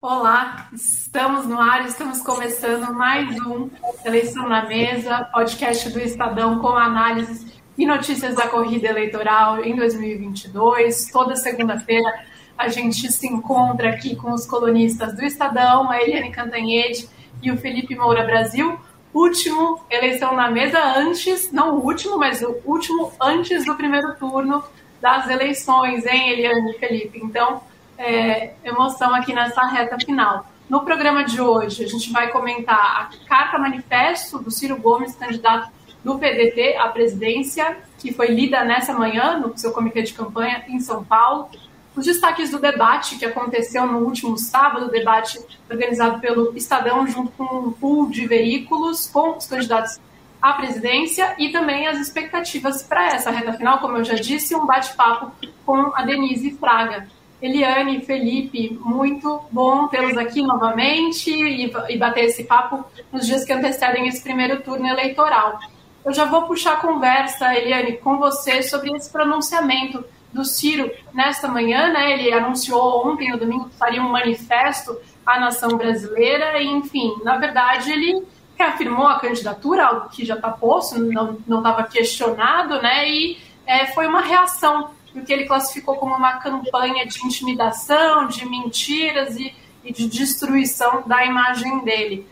Olá, estamos no ar, estamos começando mais um Eleição na Mesa, podcast do Estadão com análises e notícias da corrida eleitoral em 2022. Toda segunda-feira a gente se encontra aqui com os colunistas do Estadão, a Eliane Cantanhede e o Felipe Moura Brasil. Último eleição na mesa antes, não o último, mas o último antes do primeiro turno das eleições, hein, Eliane e Felipe? Então, é, emoção aqui nessa reta final. No programa de hoje, a gente vai comentar a carta manifesto do Ciro Gomes, candidato do PDT à presidência, que foi lida nessa manhã no seu comitê de campanha em São Paulo. Os destaques do debate que aconteceu no último sábado, debate organizado pelo Estadão junto com um pool de veículos com os candidatos à presidência e também as expectativas para essa reta final, como eu já disse, um bate-papo com a Denise Fraga, Eliane, Felipe, muito bom tê-los aqui novamente e, e, bater esse papo nos dias que antecedem esse primeiro turno eleitoral. Eu já vou puxar a conversa, Eliane, com você sobre esse pronunciamento do Ciro nesta manhã, né? Ele anunciou ontem, no domingo, que faria um manifesto à nação brasileira, e, enfim, na verdade, ele reafirmou a candidatura, algo que já está posto, não estava questionado, né? E é, foi uma reação o que ele classificou como uma campanha de intimidação, de mentiras e, e de destruição da imagem dele.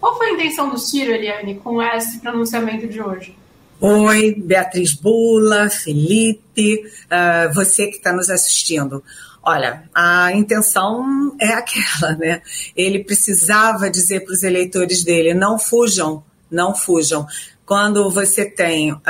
Qual foi a intenção do Ciro, Eliane, com esse pronunciamento de hoje? Oi, Beatriz Bula, Felipe, uh, você que está nos assistindo. Olha, a intenção é aquela, né? Ele precisava dizer para os eleitores dele: não fujam, não fujam quando você tem uh,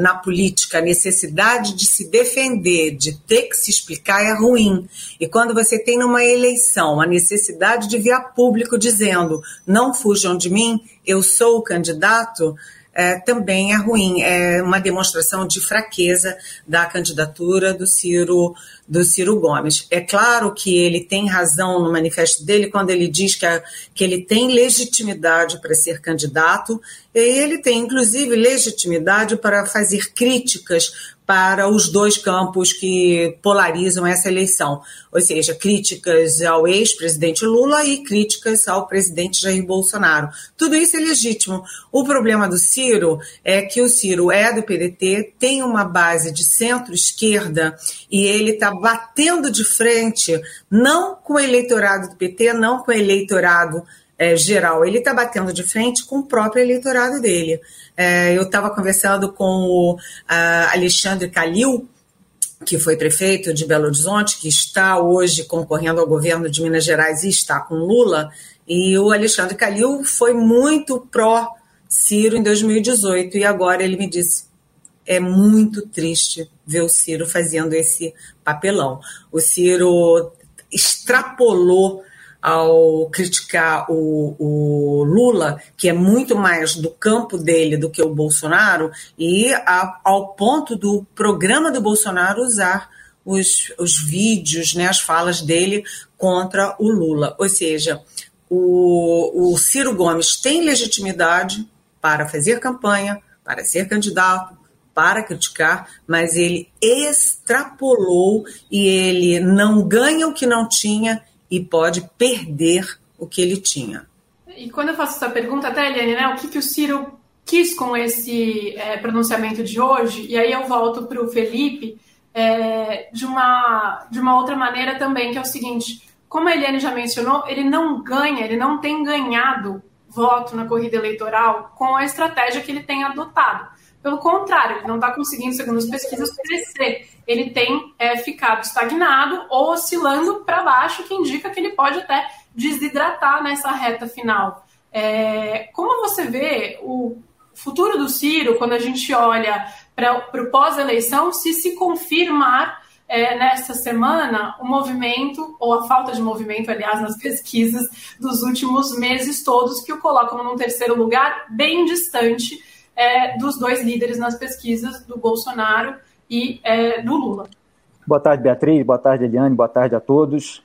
na política a necessidade de se defender, de ter que se explicar, é ruim. E quando você tem numa eleição a necessidade de vir a público dizendo não fujam de mim, eu sou o candidato, é, também é ruim. É uma demonstração de fraqueza da candidatura do Ciro, do Ciro Gomes. É claro que ele tem razão no manifesto dele quando ele diz que, a, que ele tem legitimidade para ser candidato, e ele tem, inclusive, legitimidade para fazer críticas para os dois campos que polarizam essa eleição, ou seja, críticas ao ex-presidente Lula e críticas ao presidente Jair Bolsonaro. Tudo isso é legítimo. O problema do Ciro é que o Ciro é do PDT, tem uma base de centro-esquerda e ele está batendo de frente não com o eleitorado do PT, não com o eleitorado é, geral, ele está batendo de frente com o próprio eleitorado dele. É, eu estava conversando com o Alexandre Calil, que foi prefeito de Belo Horizonte, que está hoje concorrendo ao governo de Minas Gerais e está com Lula, e o Alexandre Calil foi muito pró-Ciro em 2018, e agora ele me disse: é muito triste ver o Ciro fazendo esse papelão. O Ciro extrapolou ao criticar o, o, Lula, que é muito mais do campo dele do que o Bolsonaro, e a, ao ponto do programa do Bolsonaro usar os, os vídeos, né, as falas dele contra o Lula. Ou seja, o, o Ciro Gomes tem legitimidade para fazer campanha, para ser candidato, para criticar, mas ele extrapolou e ele não ganha o que não tinha e pode perder o que ele tinha. E quando eu faço essa pergunta, até, Eliane, né, o que, que o Ciro quis com esse é, pronunciamento de hoje, e aí eu volto para o Felipe é, de, uma, de uma outra maneira também, que é o seguinte: como a Eliane já mencionou, ele não ganha, ele não tem ganhado voto na corrida eleitoral com a estratégia que ele tem adotado. Pelo contrário, ele não está conseguindo, segundo as pesquisas, crescer. Ele tem é, ficado estagnado ou oscilando para baixo, que indica que ele pode até desidratar nessa reta final. É, como você vê o futuro do Ciro, quando a gente olha para o pós-eleição, se se confirmar é, nessa semana o movimento, ou a falta de movimento, aliás, nas pesquisas dos últimos meses todos, que o colocam num terceiro lugar, bem distante é, dos dois líderes nas pesquisas, do Bolsonaro e é, do Lula. Boa tarde, Beatriz. Boa tarde, Eliane. Boa tarde a todos.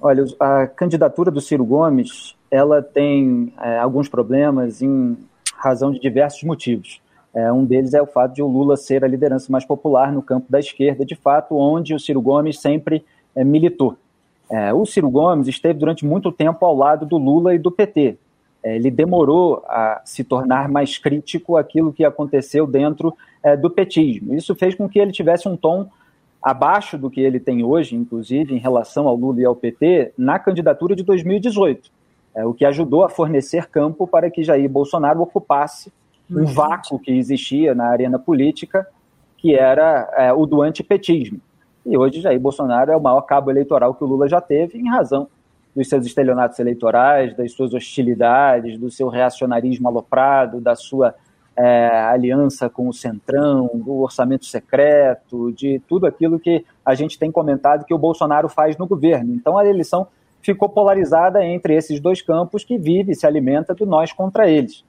Olha, a candidatura do Ciro Gomes, ela tem é, alguns problemas em razão de diversos motivos. É, um deles é o fato de o Lula ser a liderança mais popular no campo da esquerda, de fato, onde o Ciro Gomes sempre é, militou. É, o Ciro Gomes esteve durante muito tempo ao lado do Lula e do PT. É, ele demorou a se tornar mais crítico aquilo que aconteceu dentro é, do petismo. Isso fez com que ele tivesse um tom abaixo do que ele tem hoje, inclusive em relação ao Lula e ao PT, na candidatura de 2018, é, o que ajudou a fornecer campo para que Jair Bolsonaro ocupasse um vácuo que existia na arena política, que era é, o do antipetismo. E hoje Jair Bolsonaro é o maior cabo eleitoral que o Lula já teve, em razão dos seus estelionatos eleitorais, das suas hostilidades, do seu reacionarismo aloprado, da sua é, aliança com o Centrão, do orçamento secreto, de tudo aquilo que a gente tem comentado que o Bolsonaro faz no governo. Então a eleição ficou polarizada entre esses dois campos que vive e se alimenta do nós contra eles.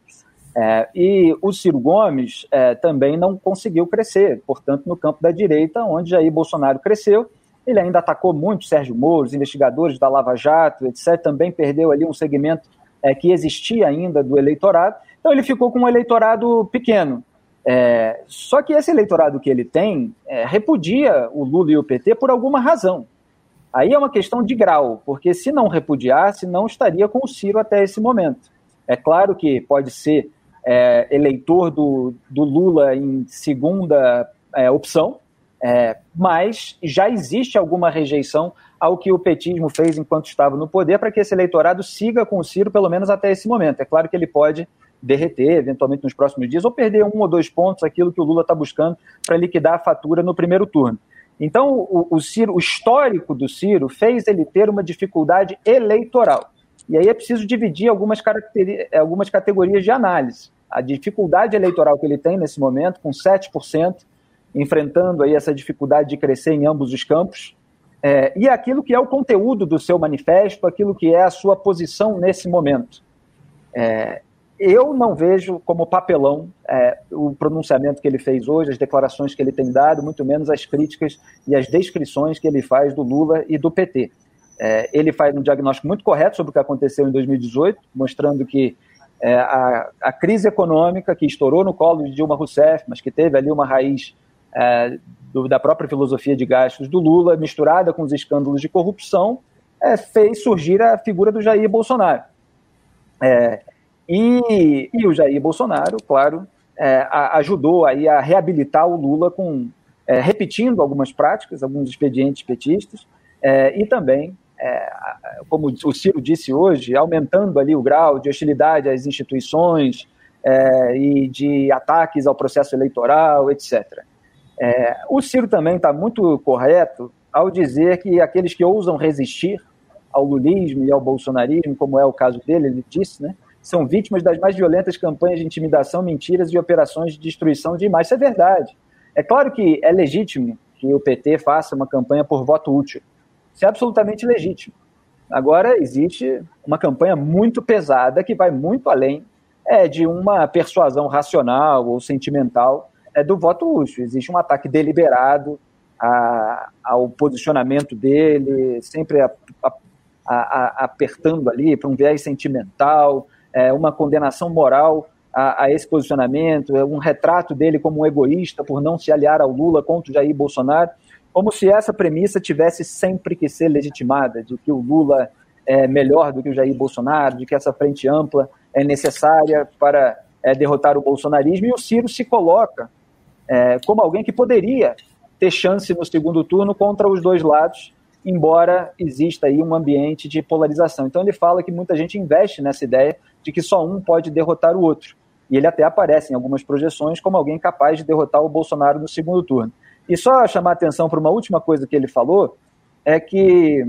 É, e o Ciro Gomes é, também não conseguiu crescer, portanto, no campo da direita, onde Jair Bolsonaro cresceu, ele ainda atacou muito Sérgio Moro, os investigadores da Lava Jato, etc. Também perdeu ali um segmento é, que existia ainda do eleitorado. Então ele ficou com um eleitorado pequeno. É, só que esse eleitorado que ele tem é, repudia o Lula e o PT por alguma razão. Aí é uma questão de grau, porque se não repudiasse, não estaria com o Ciro até esse momento. É claro que pode ser é, eleitor do, do Lula em segunda é, opção, é, mas já existe alguma rejeição ao que o petismo fez enquanto estava no poder para que esse eleitorado siga com o Ciro, pelo menos até esse momento. É claro que ele pode derreter, eventualmente nos próximos dias, ou perder um ou dois pontos, aquilo que o Lula está buscando para liquidar a fatura no primeiro turno. Então, o, o, Ciro, o histórico do Ciro fez ele ter uma dificuldade eleitoral. E aí é preciso dividir algumas, algumas categorias de análise. A dificuldade eleitoral que ele tem nesse momento, com 7%, enfrentando aí essa dificuldade de crescer em ambos os campos, é, e aquilo que é o conteúdo do seu manifesto, aquilo que é a sua posição nesse momento. É, eu não vejo como papelão é, o pronunciamento que ele fez hoje, as declarações que ele tem dado, muito menos as críticas e as descrições que ele faz do Lula e do PT. É, ele faz um diagnóstico muito correto sobre o que aconteceu em 2018, mostrando que é, a, a, crise econômica que estourou no colo de Dilma Rousseff, mas que teve ali uma raiz é, do, da própria filosofia de gastos do Lula, misturada com os escândalos de corrupção, é, fez surgir a figura do Jair Bolsonaro. É, e, e, o Jair Bolsonaro, claro, é, a, ajudou aí a reabilitar o Lula com é, repetindo algumas práticas, alguns expedientes petistas, é, e também, como o Ciro disse hoje, aumentando ali o grau de hostilidade às instituições e de ataques ao processo eleitoral, etc. É, o Ciro também está muito correto ao dizer que aqueles que ousam resistir ao lulismo e ao bolsonarismo, como é o caso dele, ele disse, né, são vítimas das mais violentas campanhas de intimidação, mentiras e operações de destruição de imagens. Isso é verdade. É claro que é legítimo que o PT faça uma campanha por voto útil. Isso é absolutamente legítimo. Agora, existe uma campanha muito pesada que vai muito além é, de uma persuasão racional ou sentimental é do voto útil. Existe um ataque deliberado a, ao posicionamento dele, sempre a, a, apertando ali para um viés sentimental, é, uma condenação moral a, esse posicionamento, é um retrato dele como um egoísta por não se aliar ao Lula contra Jair Bolsonaro, como se essa premissa tivesse sempre que ser legitimada, de que o Lula é melhor do que o Jair Bolsonaro, de que essa frente ampla é necessária para é, derrotar o bolsonarismo, e o Ciro se coloca é, como alguém que poderia ter chance no segundo turno contra os dois lados, embora exista aí um ambiente de polarização. Então ele fala que muita gente investe nessa ideia de que só um pode derrotar o outro. E ele até aparece em algumas projeções como alguém capaz de derrotar o Bolsonaro no segundo turno. E só chamar atenção para uma última coisa que ele falou, é que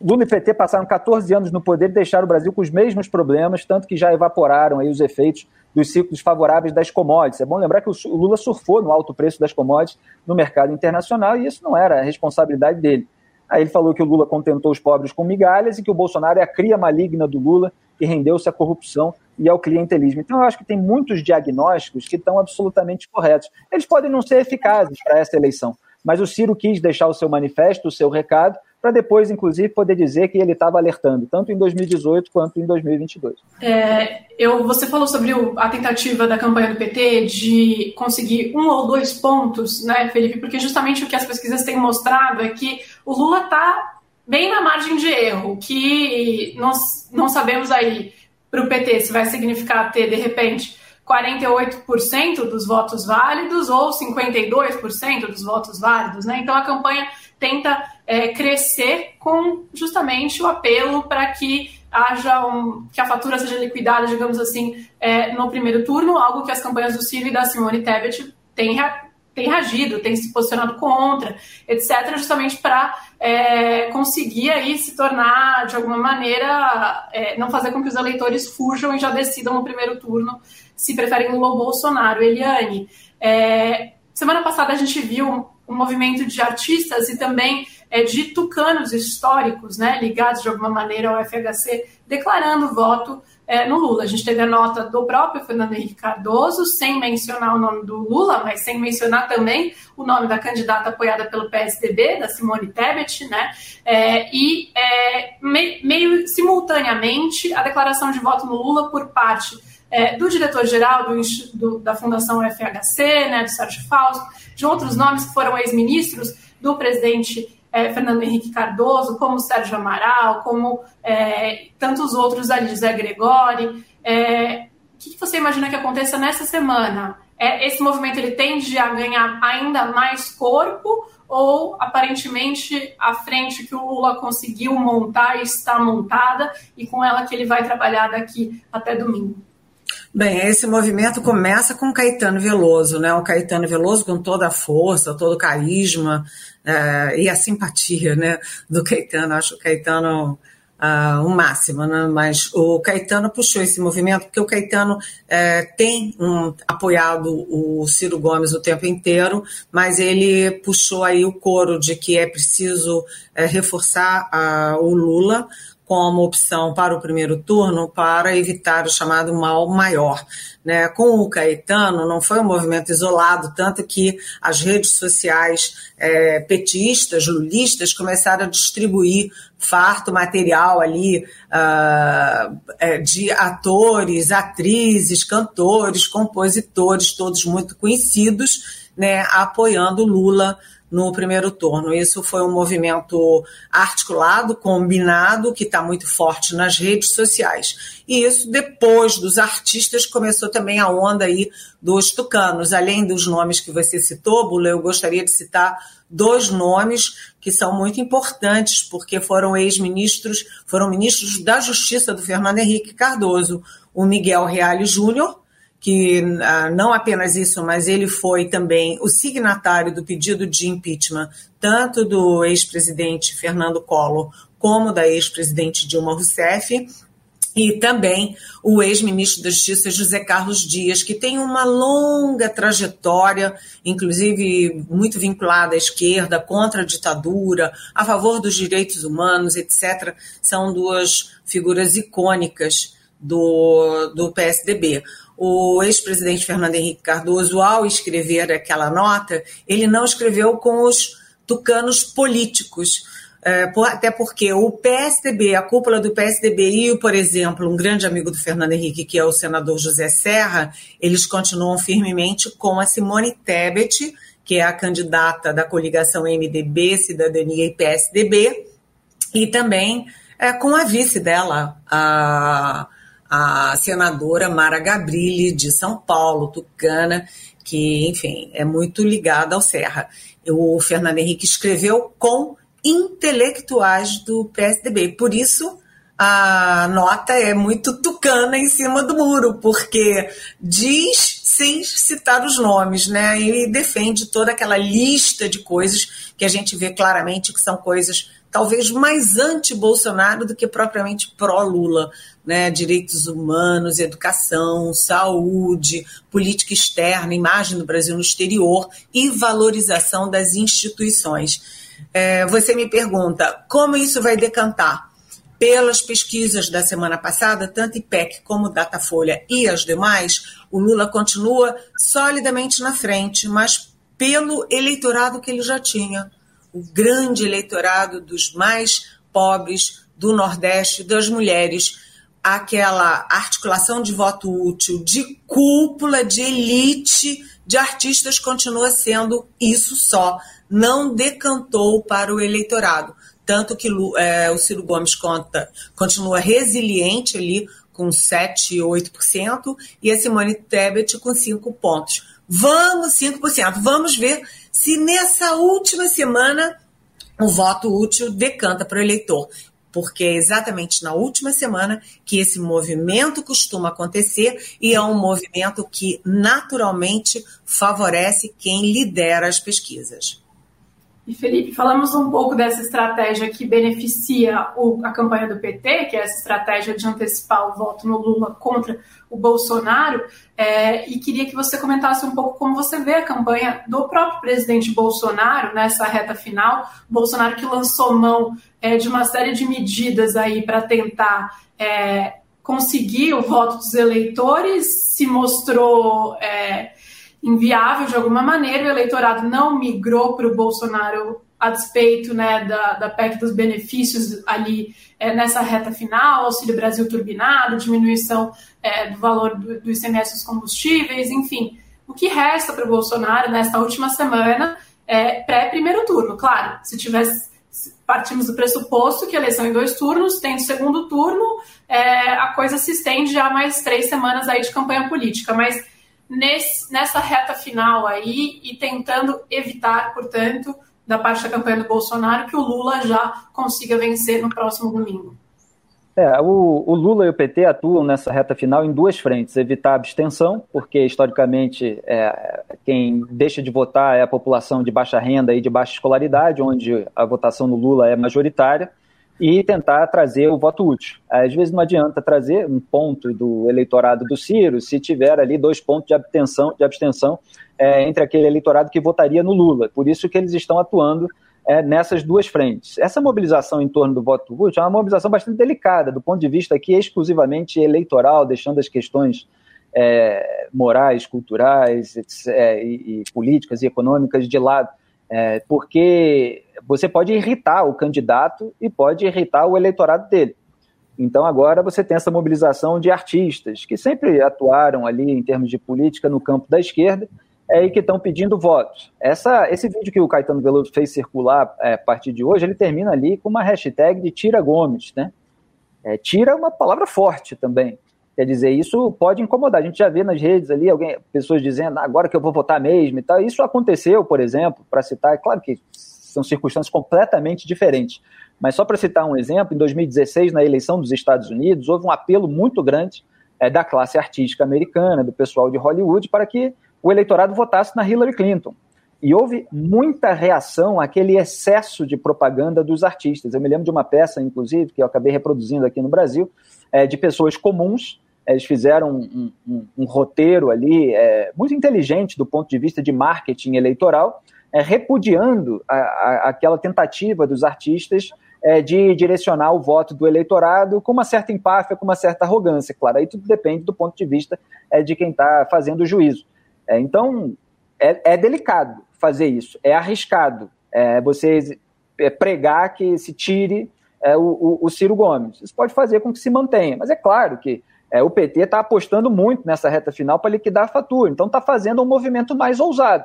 Lula e PT passaram 14 anos no poder e deixaram o Brasil com os mesmos problemas, tanto que já evaporaram aí os efeitos dos ciclos favoráveis das commodities. É bom lembrar que o Lula surfou no alto preço das commodities no mercado internacional e isso não era a responsabilidade dele. Aí ele falou que o Lula contentou os pobres com migalhas e que o Bolsonaro é a cria maligna do Lula que rendeu-se à corrupção e ao clientelismo. Então, eu acho que tem muitos diagnósticos que estão absolutamente corretos. Eles podem não ser eficazes para essa eleição, mas o Ciro quis deixar o seu manifesto, o seu recado, para depois, inclusive, poder dizer que ele estava alertando, tanto em 2018 quanto em 2022. É, eu, você falou sobre o, a tentativa da campanha do PT de conseguir um ou dois pontos, né, Felipe? Porque justamente o que as pesquisas têm mostrado é que o Lula está bem na margem de erro, que nós não sabemos aí para o PT se vai significar ter, de repente, 48% dos votos válidos ou 52% dos votos válidos, né? Então a campanha tenta é, crescer com justamente o apelo para que haja um, que a fatura seja liquidada, digamos assim, é, no primeiro turno, algo que as campanhas do Ciro e da Simone Tebet têm tem reagido, tem se posicionado contra, etc., justamente para é, conseguir aí se tornar, de alguma maneira, é, não fazer com que os eleitores fujam e já decidam no primeiro turno se preferem Lula ou Bolsonaro. Eliane, é, semana passada a gente viu um, movimento de artistas e também é, de tucanos históricos, né, ligados de alguma maneira ao FHC, declarando voto é, no Lula. A gente teve a nota do próprio Fernando Henrique Cardoso, sem mencionar o nome do Lula, mas sem mencionar também o nome da candidata apoiada pelo PSDB, da Simone Tebet, né? É, e é, me, meio simultaneamente a declaração de voto no Lula por parte é, do diretor-geral da Fundação FHC, né, do Sérgio Fausto, de outros nomes que foram ex-ministros, do presidente é, Fernando Henrique Cardoso, como Sérgio Amaral, como é, tantos outros ali, José Gregori. É, o que você imagina que aconteça nessa semana? É, esse movimento ele tende a ganhar ainda mais corpo ou aparentemente a frente que o Lula conseguiu montar está montada e com ela que ele vai trabalhar daqui até domingo? Bem, esse movimento começa com Caetano Veloso, né? O Caetano Veloso com toda a força, todo o carisma é, e a simpatia, né? Do Caetano. Acho o Caetano uh, o máximo, né? Mas o Caetano puxou esse movimento porque o Caetano é, tem um, apoiado o Ciro Gomes o tempo inteiro, mas ele puxou aí o coro de que é preciso é, reforçar uh, o Lula como opção para o primeiro turno para evitar o chamado mal maior. Né? Com o Caetano, não foi um movimento isolado, tanto que as redes sociais é, petistas, lulistas, começaram a distribuir farto material ali uh, de atores, atrizes, cantores, compositores, todos muito conhecidos, né, apoiando Lula no primeiro turno. Isso foi um movimento articulado, combinado, que está muito forte nas redes sociais. E isso, depois dos artistas, começou também a onda aí dos tucanos. Além dos nomes que você citou, Bula, eu gostaria de citar dois nomes que são muito importantes, porque foram ex-ministros, foram ministros da Justiça do Fernando Henrique Cardoso, o Miguel Reale Júnior, que ah, não apenas isso, mas ele foi também o signatário do pedido de impeachment, tanto do ex-presidente Fernando Collor como da ex-presidente Dilma Rousseff, e também o ex-ministro da Justiça José Carlos Dias, que tem uma longa trajetória, inclusive muito vinculada à esquerda, contra a ditadura, a favor dos direitos humanos, etc. São duas figuras icônicas do, do PSDB o ex-presidente Fernando Henrique Cardoso, ao escrever aquela nota, ele não escreveu com os tucanos políticos, é, até porque o PSDB, a cúpula do PSDB e, por exemplo, um grande amigo do Fernando Henrique, que é o senador José Serra, eles continuam firmemente com a Simone Tebet, que é a candidata da coligação MDB, Cidadania e PSDB, e também é, com a vice dela, a a senadora Mara Gabrilli, de São Paulo, tucana, que, enfim, é muito ligada ao Serra. O Fernando Henrique escreveu com intelectuais do PSDB. Por isso, a nota é muito tucana em cima do muro, porque diz sem citar os nomes, né? E defende toda aquela lista de coisas que a gente vê claramente que são coisas talvez mais anti-Bolsonaro do que propriamente pró-Lula né, direitos humanos, educação, saúde, política externa, imagem do Brasil no exterior e valorização das instituições. É, você me pergunta como isso vai decantar? Pelas pesquisas da semana passada, tanto IPEC como Datafolha e as demais, o Lula continua solidamente na frente, mas pelo eleitorado que ele já tinha, o grande eleitorado dos mais pobres do Nordeste, das mulheres aquela articulação de voto útil de cúpula, de elite de artistas continua sendo isso só, não decantou para o eleitorado. tanto que é, o Ciro Gomes conta, continua resiliente ali com 7, 8%, e a Simone Tebet com 5 pontos. Vamos, 5%. Vamos ver se nessa última semana o voto útil decanta para o eleitor. Porque é exatamente na última semana que esse movimento costuma acontecer e é um movimento que naturalmente favorece quem lidera as pesquisas. E Felipe, falamos um pouco dessa estratégia que beneficia o, a campanha do PT, que é essa estratégia de antecipar o voto no Lula contra o Bolsonaro, é, e queria que você comentasse um pouco como você vê a campanha do próprio presidente Bolsonaro nessa reta final. Bolsonaro que lançou mão é, de uma série de medidas aí para tentar é, conseguir o voto dos eleitores, se mostrou é, inviável de alguma maneira, o eleitorado não migrou para o Bolsonaro a despeito né, da, da PEC dos benefícios ali é, nessa reta final, Auxílio Brasil turbinado, diminuição é, do valor do, do ICMS dos combustíveis, enfim. O que resta para o Bolsonaro nesta última semana é pré-primeiro turno. Claro, se tivesse partimos do pressuposto que a eleição em dois turnos, tem segundo turno, é, a coisa se estende já mais três semanas aí de campanha política, mas nesse, nessa reta final aí e tentando evitar, portanto, da parte da campanha do Bolsonaro, que o Lula já consiga vencer no próximo domingo. É, o, o, Lula e o PT atuam nessa reta final em duas frentes: evitar a abstenção, porque historicamente é, quem deixa de votar é a população de baixa renda e de baixa escolaridade, onde a votação no Lula é majoritária, e tentar trazer o voto útil. Às vezes não adianta trazer um ponto do eleitorado do Ciro se tiver ali dois pontos de abstenção, de abstenção é, entre aquele eleitorado que votaria no Lula. Por isso que eles estão atuando é, nessas duas frentes. Essa mobilização em torno do voto útil é uma mobilização bastante delicada, do ponto de vista aqui exclusivamente eleitoral, deixando as questões é, morais, culturais é, e, e políticas e econômicas de lado. É, porque você pode irritar o candidato e pode irritar o eleitorado dele. Então agora você tem essa mobilização de artistas que sempre atuaram ali em termos de política no campo da esquerda é, e que estão pedindo votos. Essa, esse vídeo que o Caetano Veloso fez circular é, a partir de hoje, ele termina ali com uma hashtag de Tira Gomes, né? É, tira é uma palavra forte também. Quer dizer, isso pode incomodar. A gente já vê nas redes ali alguém, pessoas dizendo ah, agora que eu vou votar mesmo e tal. Isso aconteceu, por exemplo, para citar, é claro que são circunstâncias completamente diferentes. Mas só para citar um exemplo, em 2016, na eleição dos Estados Unidos, houve um apelo muito grande é, da classe artística americana, do pessoal de Hollywood, para que o eleitorado votasse na Hillary Clinton. E houve muita reação àquele excesso de propaganda dos artistas. Eu me lembro de uma peça, inclusive, que eu acabei reproduzindo aqui no Brasil, é, de pessoas comuns eles fizeram um, um, um roteiro ali é, muito inteligente do ponto de vista de marketing eleitoral, é, repudiando a, a, aquela tentativa dos artistas é, de direcionar o voto do eleitorado com uma certa empáfia, com uma certa arrogância. Claro, aí tudo depende do ponto de vista é, de quem está fazendo o juízo. É, então, é, é, delicado fazer isso, é arriscado é, você pregar que se tire o, o, Ciro Gomes. Isso pode fazer com que se mantenha, mas é claro que o PT está apostando muito nessa reta final para liquidar a fatura, então está fazendo um movimento mais ousado.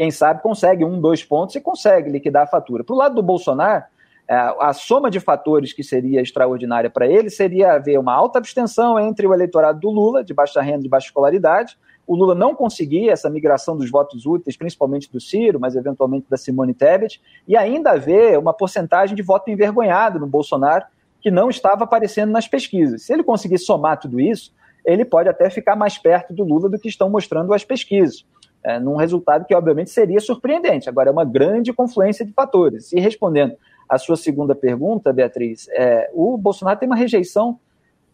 Quem sabe consegue um, dois pontos e consegue liquidar a fatura. Para o lado do Bolsonaro, é, a soma de fatores que seria extraordinária para ele seria haver uma alta abstenção entre o eleitorado do Lula, de baixa renda e de baixa escolaridade, o Lula não conseguir essa migração dos votos úteis, principalmente do Ciro, mas eventualmente da Simone Tebet, e ainda haver uma porcentagem de voto envergonhado no Bolsonaro, que não estava aparecendo nas pesquisas. Se ele conseguir somar tudo isso, ele pode até ficar mais perto do Lula do que estão mostrando as pesquisas, é, num resultado que, obviamente, seria surpreendente. Agora, é uma grande confluência de fatores. E respondendo à sua segunda pergunta, Beatriz, é, o Bolsonaro tem uma rejeição,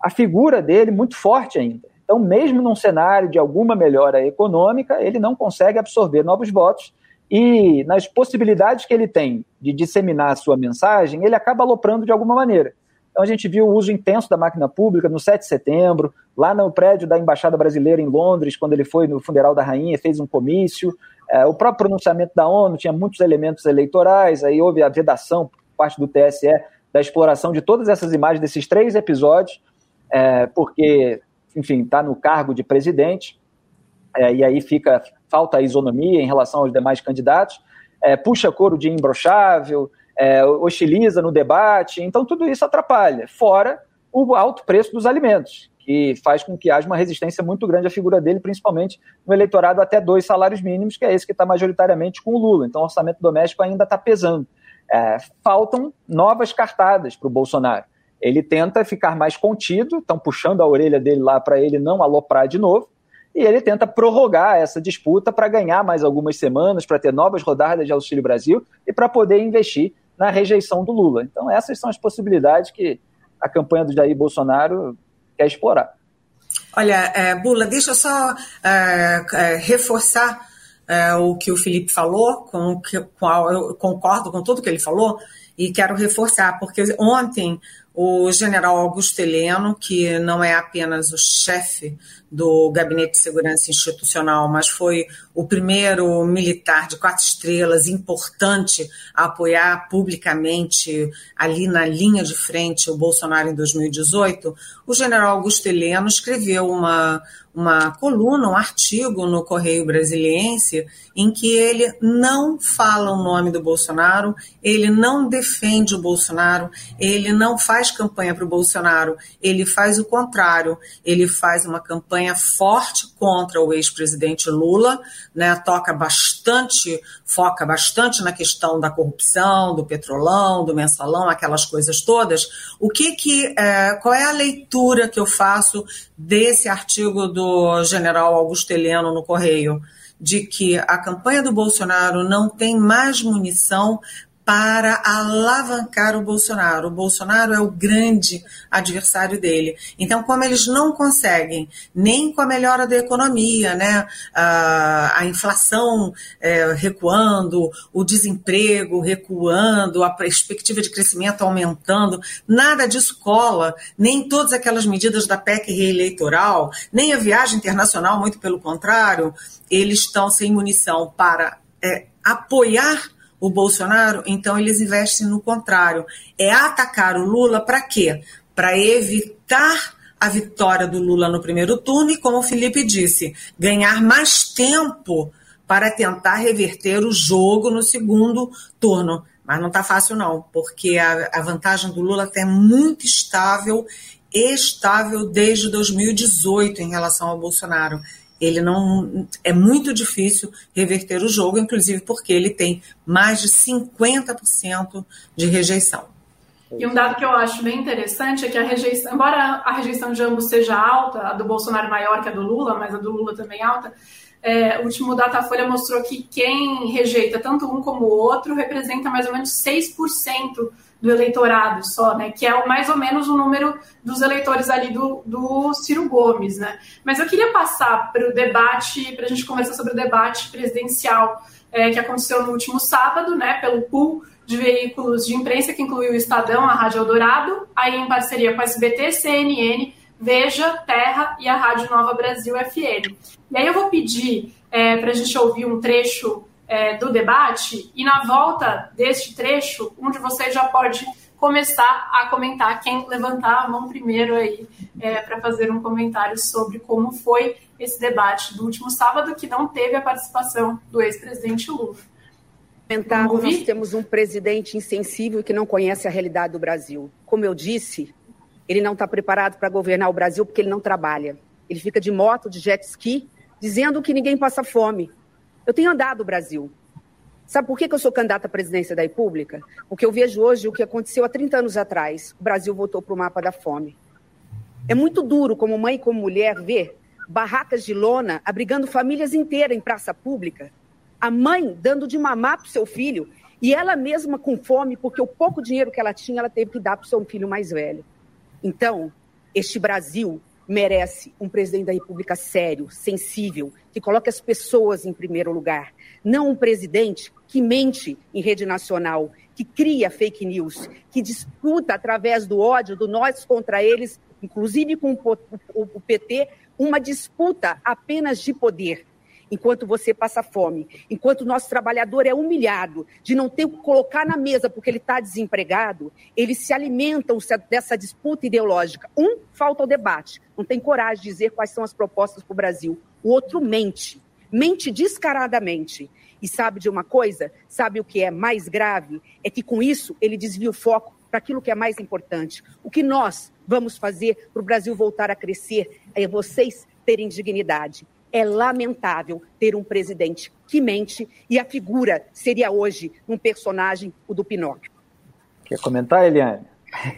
a figura dele muito forte ainda. Então, mesmo num cenário de alguma melhora econômica, ele não consegue absorver novos votos e nas possibilidades que ele tem de disseminar a sua mensagem, ele acaba aloprando de alguma maneira. Então a gente viu o uso intenso da máquina pública no 7 de setembro, lá no prédio da Embaixada Brasileira em Londres, quando ele foi no funeral da rainha, fez um comício. É, o próprio pronunciamento da ONU tinha muitos elementos eleitorais, aí houve a vedação por parte do TSE da exploração de todas essas imagens desses três episódios, é, porque, enfim, está no cargo de presidente, é, e aí fica falta a isonomia em relação aos demais candidatos. É, puxa coro de imbrochável, é, hostiliza no debate, então tudo isso atrapalha. Fora o alto preço dos alimentos, que faz com que haja uma resistência muito grande à figura dele, principalmente no eleitorado até dois salários mínimos, que é esse que está majoritariamente com o Lula. Então o orçamento doméstico ainda está pesando. É, faltam novas cartadas para o Bolsonaro. Ele tenta ficar mais contido, estão puxando a orelha dele lá para ele não aloprar de novo, e ele tenta prorrogar essa disputa para ganhar mais algumas semanas, para ter novas rodadas de Auxílio Brasil e para poder investir na rejeição do Lula. Então, essas são as possibilidades que a campanha do Jair Bolsonaro quer explorar. Olha, é, Bula, deixa eu só é, é, reforçar o que o Felipe falou, com o com, eu concordo com tudo que ele falou, e quero reforçar, porque ontem o general Augusto Heleno, que não é apenas o chefe do Gabinete de Segurança Institucional, mas foi o primeiro militar de quatro estrelas importante a apoiar publicamente ali na linha de frente o Bolsonaro em 2018, o general Augusto Heleno escreveu uma, uma coluna, um artigo no Correio Brasiliense, em que ele não fala o nome do Bolsonaro, ele não defende o Bolsonaro, ele não faz campanha para o Bolsonaro, ele faz o contrário, ele faz uma campanha forte contra o ex-presidente Lula, né, toca bastante, foca bastante na questão da corrupção, do petrolão, do mensalão, aquelas coisas todas. O que que, é, qual é a leitura que eu faço desse artigo do general Augusto Heleno no Correio? de que a campanha do Bolsonaro não tem mais munição para alavancar o Bolsonaro. O Bolsonaro é o grande adversário dele. Então, como eles não conseguem, nem com a melhora da economia, né, a, a inflação é, recuando, o desemprego recuando, a perspectiva de crescimento aumentando, nada disso cola, nem todas aquelas medidas da PEC reeleitoral, nem a viagem internacional, muito pelo contrário, eles estão sem munição para é, apoiar o Bolsonaro, então eles investem no contrário. É atacar o Lula para quê? Para evitar a vitória do Lula no primeiro turno e, como o Felipe disse, ganhar mais tempo para tentar reverter o jogo no segundo turno. Mas não está fácil, não, porque a, a vantagem do Lula é muito estável, estável desde 2018 em relação ao Bolsonaro ele não é muito difícil reverter o jogo, inclusive porque ele tem mais de 50% de rejeição. E um dado que eu acho bem interessante é que a rejeição, embora a rejeição de ambos seja alta, a do Bolsonaro maior que a do Lula, mas a do Lula também alta, é, o último Datafolha mostrou que quem rejeita tanto um como o outro representa mais ou menos 6% do eleitorado só, né? Que é mais ou menos o número dos eleitores ali do, do Ciro Gomes, né? Mas eu queria passar para o debate, para a gente conversar sobre o debate presidencial é, que aconteceu no último sábado, né? Pelo pool de veículos de imprensa que incluiu o Estadão, a Rádio Eldorado, aí em parceria com a SBT, CNN, Veja, Terra e a Rádio Nova Brasil FM. E aí eu vou pedir é, para a gente ouvir um trecho é, do debate e na volta deste trecho, um de vocês já pode começar a comentar quem levantar a mão primeiro aí é, para fazer um comentário sobre como foi esse debate do último sábado que não teve a participação do ex-presidente Lula. Nós temos um presidente insensível que não conhece a realidade do Brasil. Como eu disse, ele não está preparado para governar o Brasil porque ele não trabalha. Ele fica de moto, de jet ski, dizendo que ninguém passa fome. Eu tenho andado o Brasil. Sabe por que, eu sou candidata à presidência da República? Porque eu vejo hoje o que aconteceu há 30 anos atrás. O Brasil voltou para o mapa da fome. É muito duro, como mãe e como mulher, ver barracas de lona abrigando famílias inteiras em praça pública. A mãe dando de mamar para o seu filho e ela mesma com fome, porque o pouco dinheiro que ela tinha, ela teve que dar para o seu filho mais velho. Então, este Brasil merece um presidente da República sério, sensível, que coloque as pessoas em primeiro lugar. Não um presidente que mente em rede nacional, que cria fake news, que disputa através do ódio do nós contra eles, inclusive com o PT, uma disputa apenas de poder enquanto você passa fome, enquanto o nosso trabalhador é humilhado de não ter o que colocar na mesa porque ele está desempregado, eles se alimentam dessa disputa ideológica. Um, falta o debate, não tem coragem de dizer quais são as propostas para o Brasil. O outro mente, mente descaradamente. E sabe de uma coisa? Sabe o que é mais grave? É que com isso ele desvia o foco para aquilo que é mais importante. O que nós vamos fazer para o Brasil voltar a crescer é vocês terem dignidade. É lamentável ter um presidente que mente e a figura seria hoje um personagem, o do Pinóquio. Quer comentar, Eliane?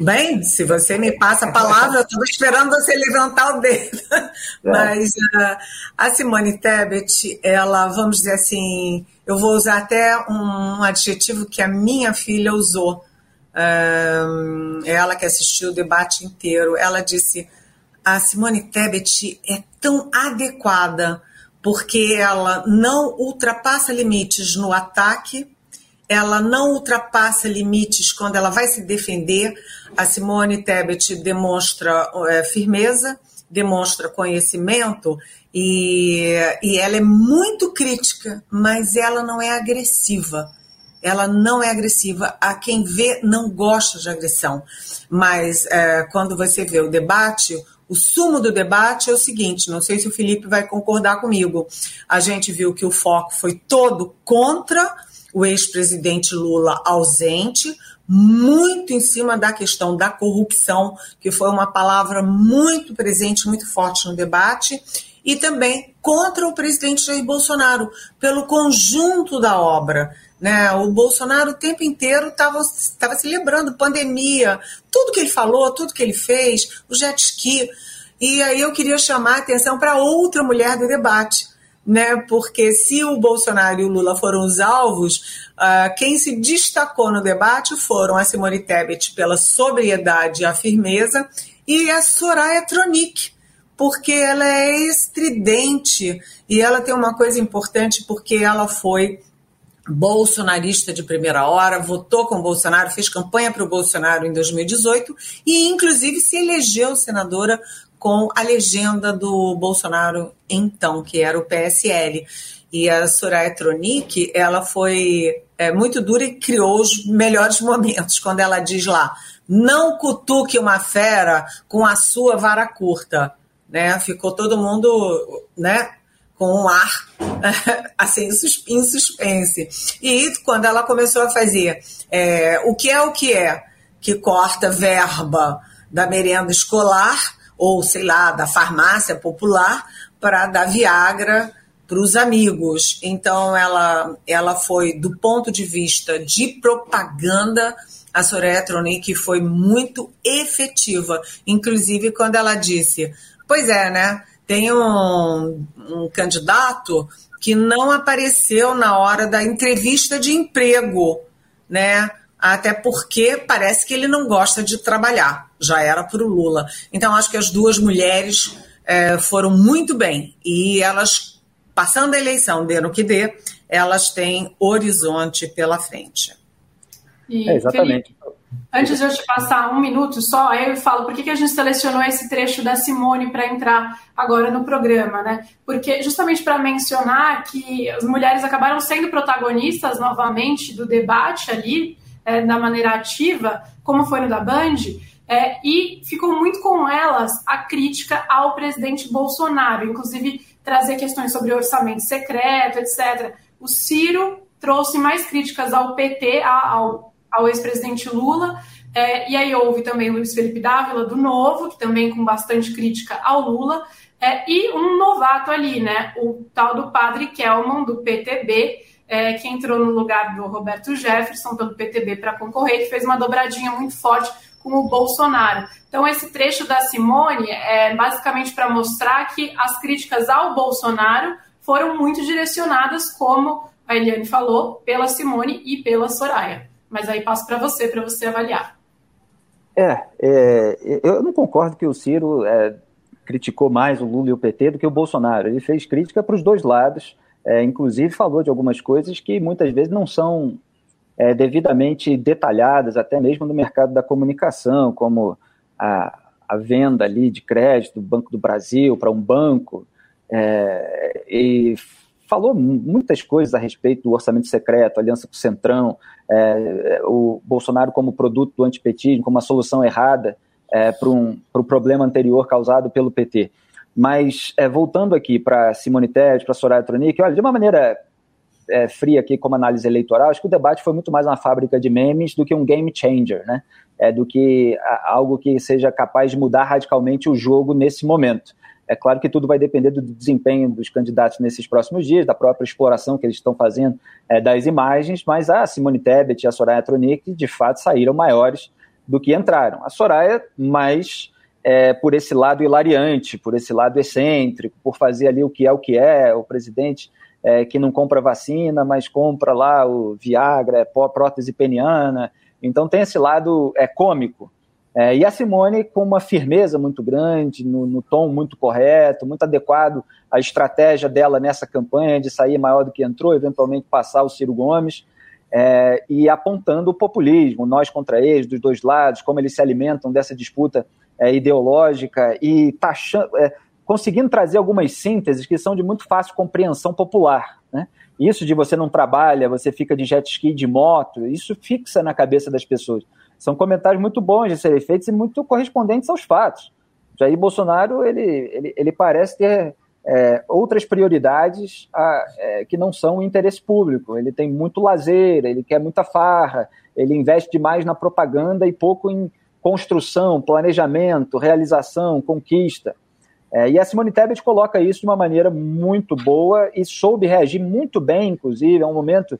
Bem, se você me passa a palavra, eu estava esperando você levantar o dedo. É. Mas uh, a Simone Tebet, ela, vamos dizer assim, eu vou usar até um adjetivo que a minha filha usou. Uh, ela que assistiu o debate inteiro, ela disse: a Simone Tebet é tão adequada porque ela não ultrapassa limites no ataque ela não ultrapassa limites quando ela vai se defender. A Simone Tebet demonstra é, firmeza, demonstra conhecimento e, e ela é muito crítica, mas ela não é agressiva. Ela não é agressiva. A quem vê não gosta de agressão. Mas é, quando você vê o debate, o sumo do debate é o seguinte: não sei se o Felipe vai concordar comigo. A gente viu que o foco foi todo contra o ex-presidente Lula ausente, muito em cima da questão da corrupção, que foi uma palavra muito presente, muito forte no debate, e também contra o presidente Jair Bolsonaro, pelo conjunto da obra. Né? O Bolsonaro o tempo inteiro estava celebrando pandemia, tudo que ele falou, tudo que ele fez, o jet ski. E aí eu queria chamar a atenção para outra mulher do debate, né? Porque se o Bolsonaro e o Lula foram os alvos, uh, quem se destacou no debate foram a Simone Tebet pela sobriedade e a firmeza e a Soraya Tronic, porque ela é estridente e ela tem uma coisa importante porque ela foi bolsonarista de primeira hora, votou com Bolsonaro, fez campanha para o Bolsonaro em 2018 e, inclusive, se elegeu senadora com a legenda do Bolsonaro então, que era o PSL. E a Soraya Tronic, ela foi é, muito dura e criou os melhores momentos, quando ela diz lá, não cutuque uma fera com a sua vara curta. Né? Ficou todo mundo né, com um ar assim em suspense. E quando ela começou a fazer é, o que é o que é, que corta verba da merenda escolar, ou sei lá, da farmácia popular para dar Viagra para os amigos. Então ela ela foi do ponto de vista de propaganda a Soraya Tronic foi muito efetiva, inclusive quando ela disse: "Pois é, né? Tem um, um candidato que não apareceu na hora da entrevista de emprego, né? até porque parece que ele não gosta de trabalhar, já era para o Lula. Então, acho que as duas mulheres é, foram muito bem e elas, passando a eleição, dê no que dê, elas têm horizonte pela frente. E, é, exatamente. Felipe, antes de eu te passar um minuto só, eu falo por que, que a gente selecionou esse trecho da Simone para entrar agora no programa, né? Porque justamente para mencionar que as mulheres acabaram sendo protagonistas novamente do debate ali, é, da maneira ativa, como foi no da Band, é, e ficou muito com elas a crítica ao presidente Bolsonaro, inclusive trazer questões sobre orçamento secreto, etc. O Ciro trouxe mais críticas ao PT, ao, ao ex-presidente Lula, é, e aí houve também Luiz Felipe Dávila, do Novo, que também com bastante crítica ao Lula, é, e um novato ali, né, o tal do padre Kelman, do PTB, é, que entrou no lugar do Roberto Jefferson, pelo PTB, para concorrer, que fez uma dobradinha muito forte com o Bolsonaro. Então, esse trecho da Simone é basicamente para mostrar que as críticas ao Bolsonaro foram muito direcionadas, como a Eliane falou, pela Simone e pela Soraya. Mas aí passo para você, para você avaliar. É, é, eu não concordo que o Ciro é, criticou mais o Lula e o PT do que o Bolsonaro. Ele fez crítica para os dois lados é, inclusive falou de algumas coisas que muitas vezes não são é, devidamente detalhadas, até mesmo no mercado da comunicação, como a, a venda ali de crédito do Banco do Brasil para um banco, é, e falou muitas coisas a respeito do orçamento secreto, aliança com o Centrão, é, o Bolsonaro como produto do antipetismo, como uma solução errada é, para um, o pro problema anterior causado pelo PT. Mas, é, voltando aqui para Simone Tebet, para Soraya Tronic, olha, de uma maneira é, fria aqui como análise eleitoral, acho que o debate foi muito mais uma fábrica de memes do que um game changer, né? É, do que algo que seja capaz de mudar radicalmente o jogo nesse momento. É claro que tudo vai depender do desempenho dos candidatos nesses próximos dias, da própria exploração que eles estão fazendo é, das imagens, mas a Simone Tebet e a Soraya Tronic, de fato, saíram maiores do que entraram. A Soraya, mais é, por esse lado hilariante, por esse lado excêntrico, por fazer ali o que é o que é, o presidente é, que não compra vacina, mas compra lá o Viagra, é prótese peniana. Então tem esse lado é, cômico é, e a Simone com uma firmeza muito grande, no, no, tom muito correto, muito adequado à estratégia dela nessa campanha de sair maior do que entrou, eventualmente passar o Ciro Gomes, é, e apontando o populismo, nós contra eles, dos dois lados, como eles se alimentam dessa disputa é, ideológica e taxando, é, conseguindo trazer algumas sínteses que são de muito fácil compreensão popular. Né? Isso de você não trabalha, você fica de jet ski, de moto, isso fixa na cabeça das pessoas. São comentários muito bons de serem feitos e muito correspondentes aos fatos. Jair Bolsonaro, ele, ele, ele parece ter é, outras prioridades a, é, que não são o interesse público. Ele tem muito lazer, ele quer muita farra, ele investe demais na propaganda e pouco em construção, planejamento, realização, conquista. É, e a Simone Tebet coloca isso de uma maneira muito boa e soube reagir muito bem, inclusive, a um momento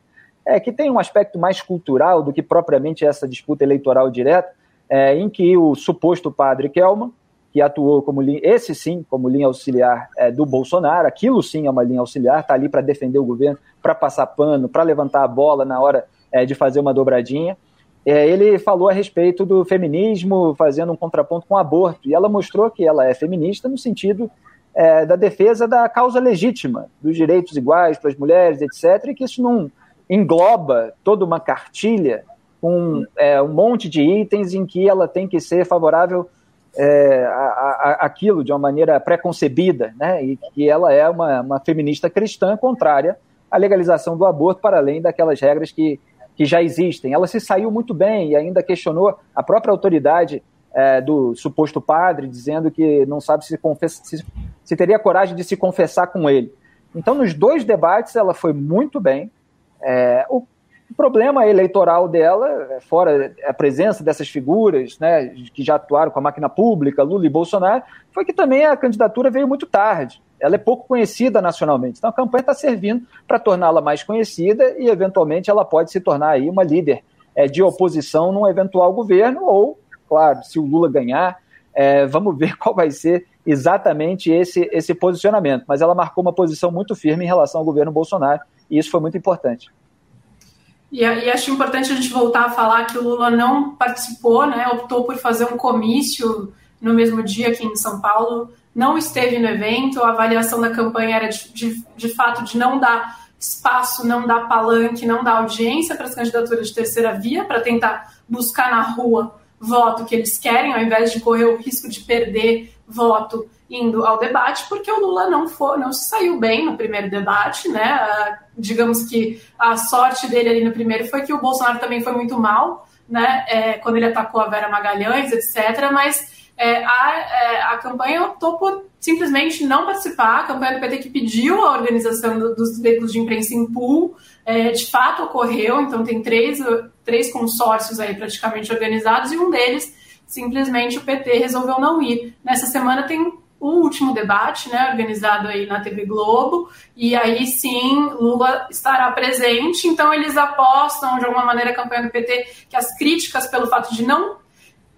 é, que tem um aspecto mais cultural do que propriamente essa disputa eleitoral direta, é, em que o suposto padre Kelman, que atuou como linha, esse sim, como linha auxiliar é, do Bolsonaro, aquilo sim é uma linha auxiliar, está ali para defender o governo, para passar pano, para levantar a bola na hora é, de fazer uma dobradinha. É, ele falou a respeito do feminismo, fazendo um contraponto com o aborto, e ela mostrou que ela é feminista no sentido é, da defesa da causa legítima, dos direitos iguais para as mulheres, etc., e que isso não engloba toda uma cartilha com é, um monte de itens em que ela tem que ser favorável é, a, a, aquilo de uma maneira pré-concebida, né? E que ela é uma, uma feminista cristã contrária à legalização do aborto, para além daquelas regras que, que já existem. Ela se saiu muito bem e ainda questionou a própria autoridade é, do suposto padre, dizendo que não sabe se, confessa, se, se teria coragem de se confessar com ele. Então, nos dois debates, ela foi muito bem. É, o problema eleitoral dela, fora a presença dessas figuras né, que já atuaram com a máquina pública, Lula e Bolsonaro, foi que também a candidatura veio muito tarde. Ela é pouco conhecida nacionalmente. Então a campanha está servindo para torná-la mais conhecida e, eventualmente, ela pode se tornar aí uma líder é, de oposição num eventual governo, ou, claro, se o Lula ganhar, é, vamos ver qual vai ser exatamente esse, esse posicionamento. Mas ela marcou uma posição muito firme em relação ao governo Bolsonaro e isso foi muito importante. E, e, acho importante a gente voltar a falar que o Lula não participou, né, optou por fazer um comício no mesmo dia aqui em São Paulo, não esteve no evento, a avaliação da campanha era de, de, de fato de não dar espaço, não dar palanque, não dar audiência para as candidaturas de terceira via, para tentar buscar na rua voto que eles querem, ao invés de correr o risco de perder voto indo ao debate, porque o Lula não foi, não se saiu bem no primeiro debate, né? Uh, digamos que a sorte dele ali no primeiro foi que o Bolsonaro também foi muito mal, né? É, quando ele atacou a Vera Magalhães, etc. Mas é, a, é, a campanha optou por simplesmente não participar. A campanha do PT que pediu a organização do, dos veículos de imprensa em pool, é, de fato ocorreu. Então tem três, três consórcios aí praticamente organizados e um deles simplesmente o PT resolveu não ir. Nessa semana tem o último debate, né, organizado aí na TV Globo, e aí sim Lula estará presente, então eles apostam de alguma maneira a campanha do PT que as críticas pelo fato de não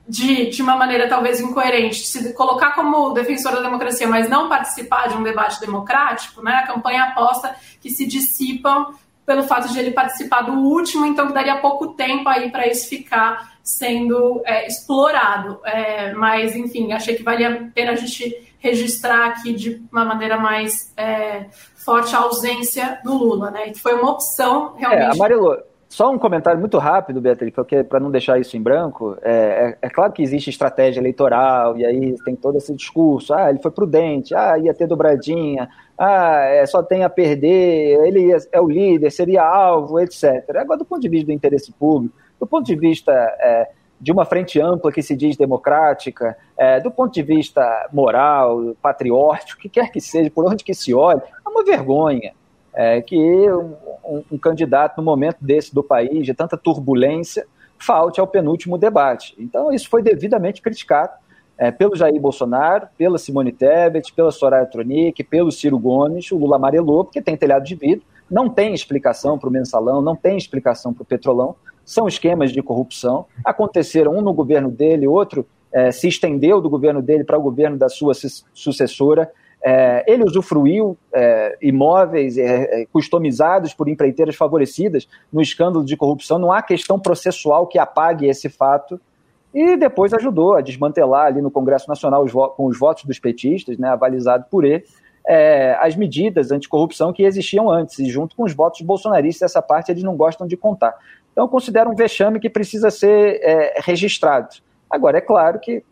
de, de uma maneira talvez incoerente, se colocar como defensor da democracia, mas não participar de um debate democrático, né, a campanha aposta que se dissipam pelo fato de ele participar do último, então que daria pouco tempo aí para isso ficar sendo é, explorado. É, mas, enfim, achei que valia a pena a gente registrar aqui de uma maneira mais é, forte a ausência do Lula, né? Que foi uma opção realmente. É, Amarelo, só um comentário muito rápido, Beatriz, porque para não deixar isso em branco, é, é, é, claro que existe estratégia eleitoral, e aí tem todo esse discurso, ah, ele foi prudente, ah, ia ter dobradinha, ah, é, só tem a perder, ele é o líder, seria alvo, etc. Agora, do ponto de vista do interesse público, do ponto de vista é, de uma frente ampla que se diz democrática, é, do ponto de vista moral, patriótico, que quer que seja, por onde que se olhe, é uma vergonha. É, que um, um, um, candidato no momento desse do país, de tanta turbulência, falte ao penúltimo debate. Então, isso foi devidamente criticado é, pelo Jair Bolsonaro, pela Simone Tebet, pela Soraya Tronic, pelo Ciro Gomes, o Lula amarelou, porque tem telhado de vidro, não tem explicação para o mensalão, não tem explicação para o petrolão, são esquemas de corrupção. Aconteceram um no governo dele, outro é, se estendeu do governo dele para o governo da sua sucessora. É, ele usufruiu é, imóveis é, é, customizados por empreiteiras favorecidas no escândalo de corrupção. Não há questão processual que apague esse fato. E depois ajudou a desmantelar ali no Congresso Nacional os com os votos dos petistas, né, avalizado por ele, é, as medidas anticorrupção que existiam antes, e junto com os votos bolsonaristas, essa parte eles não gostam de contar. Então, considero um vexame que precisa ser é, registrado. Agora, é claro que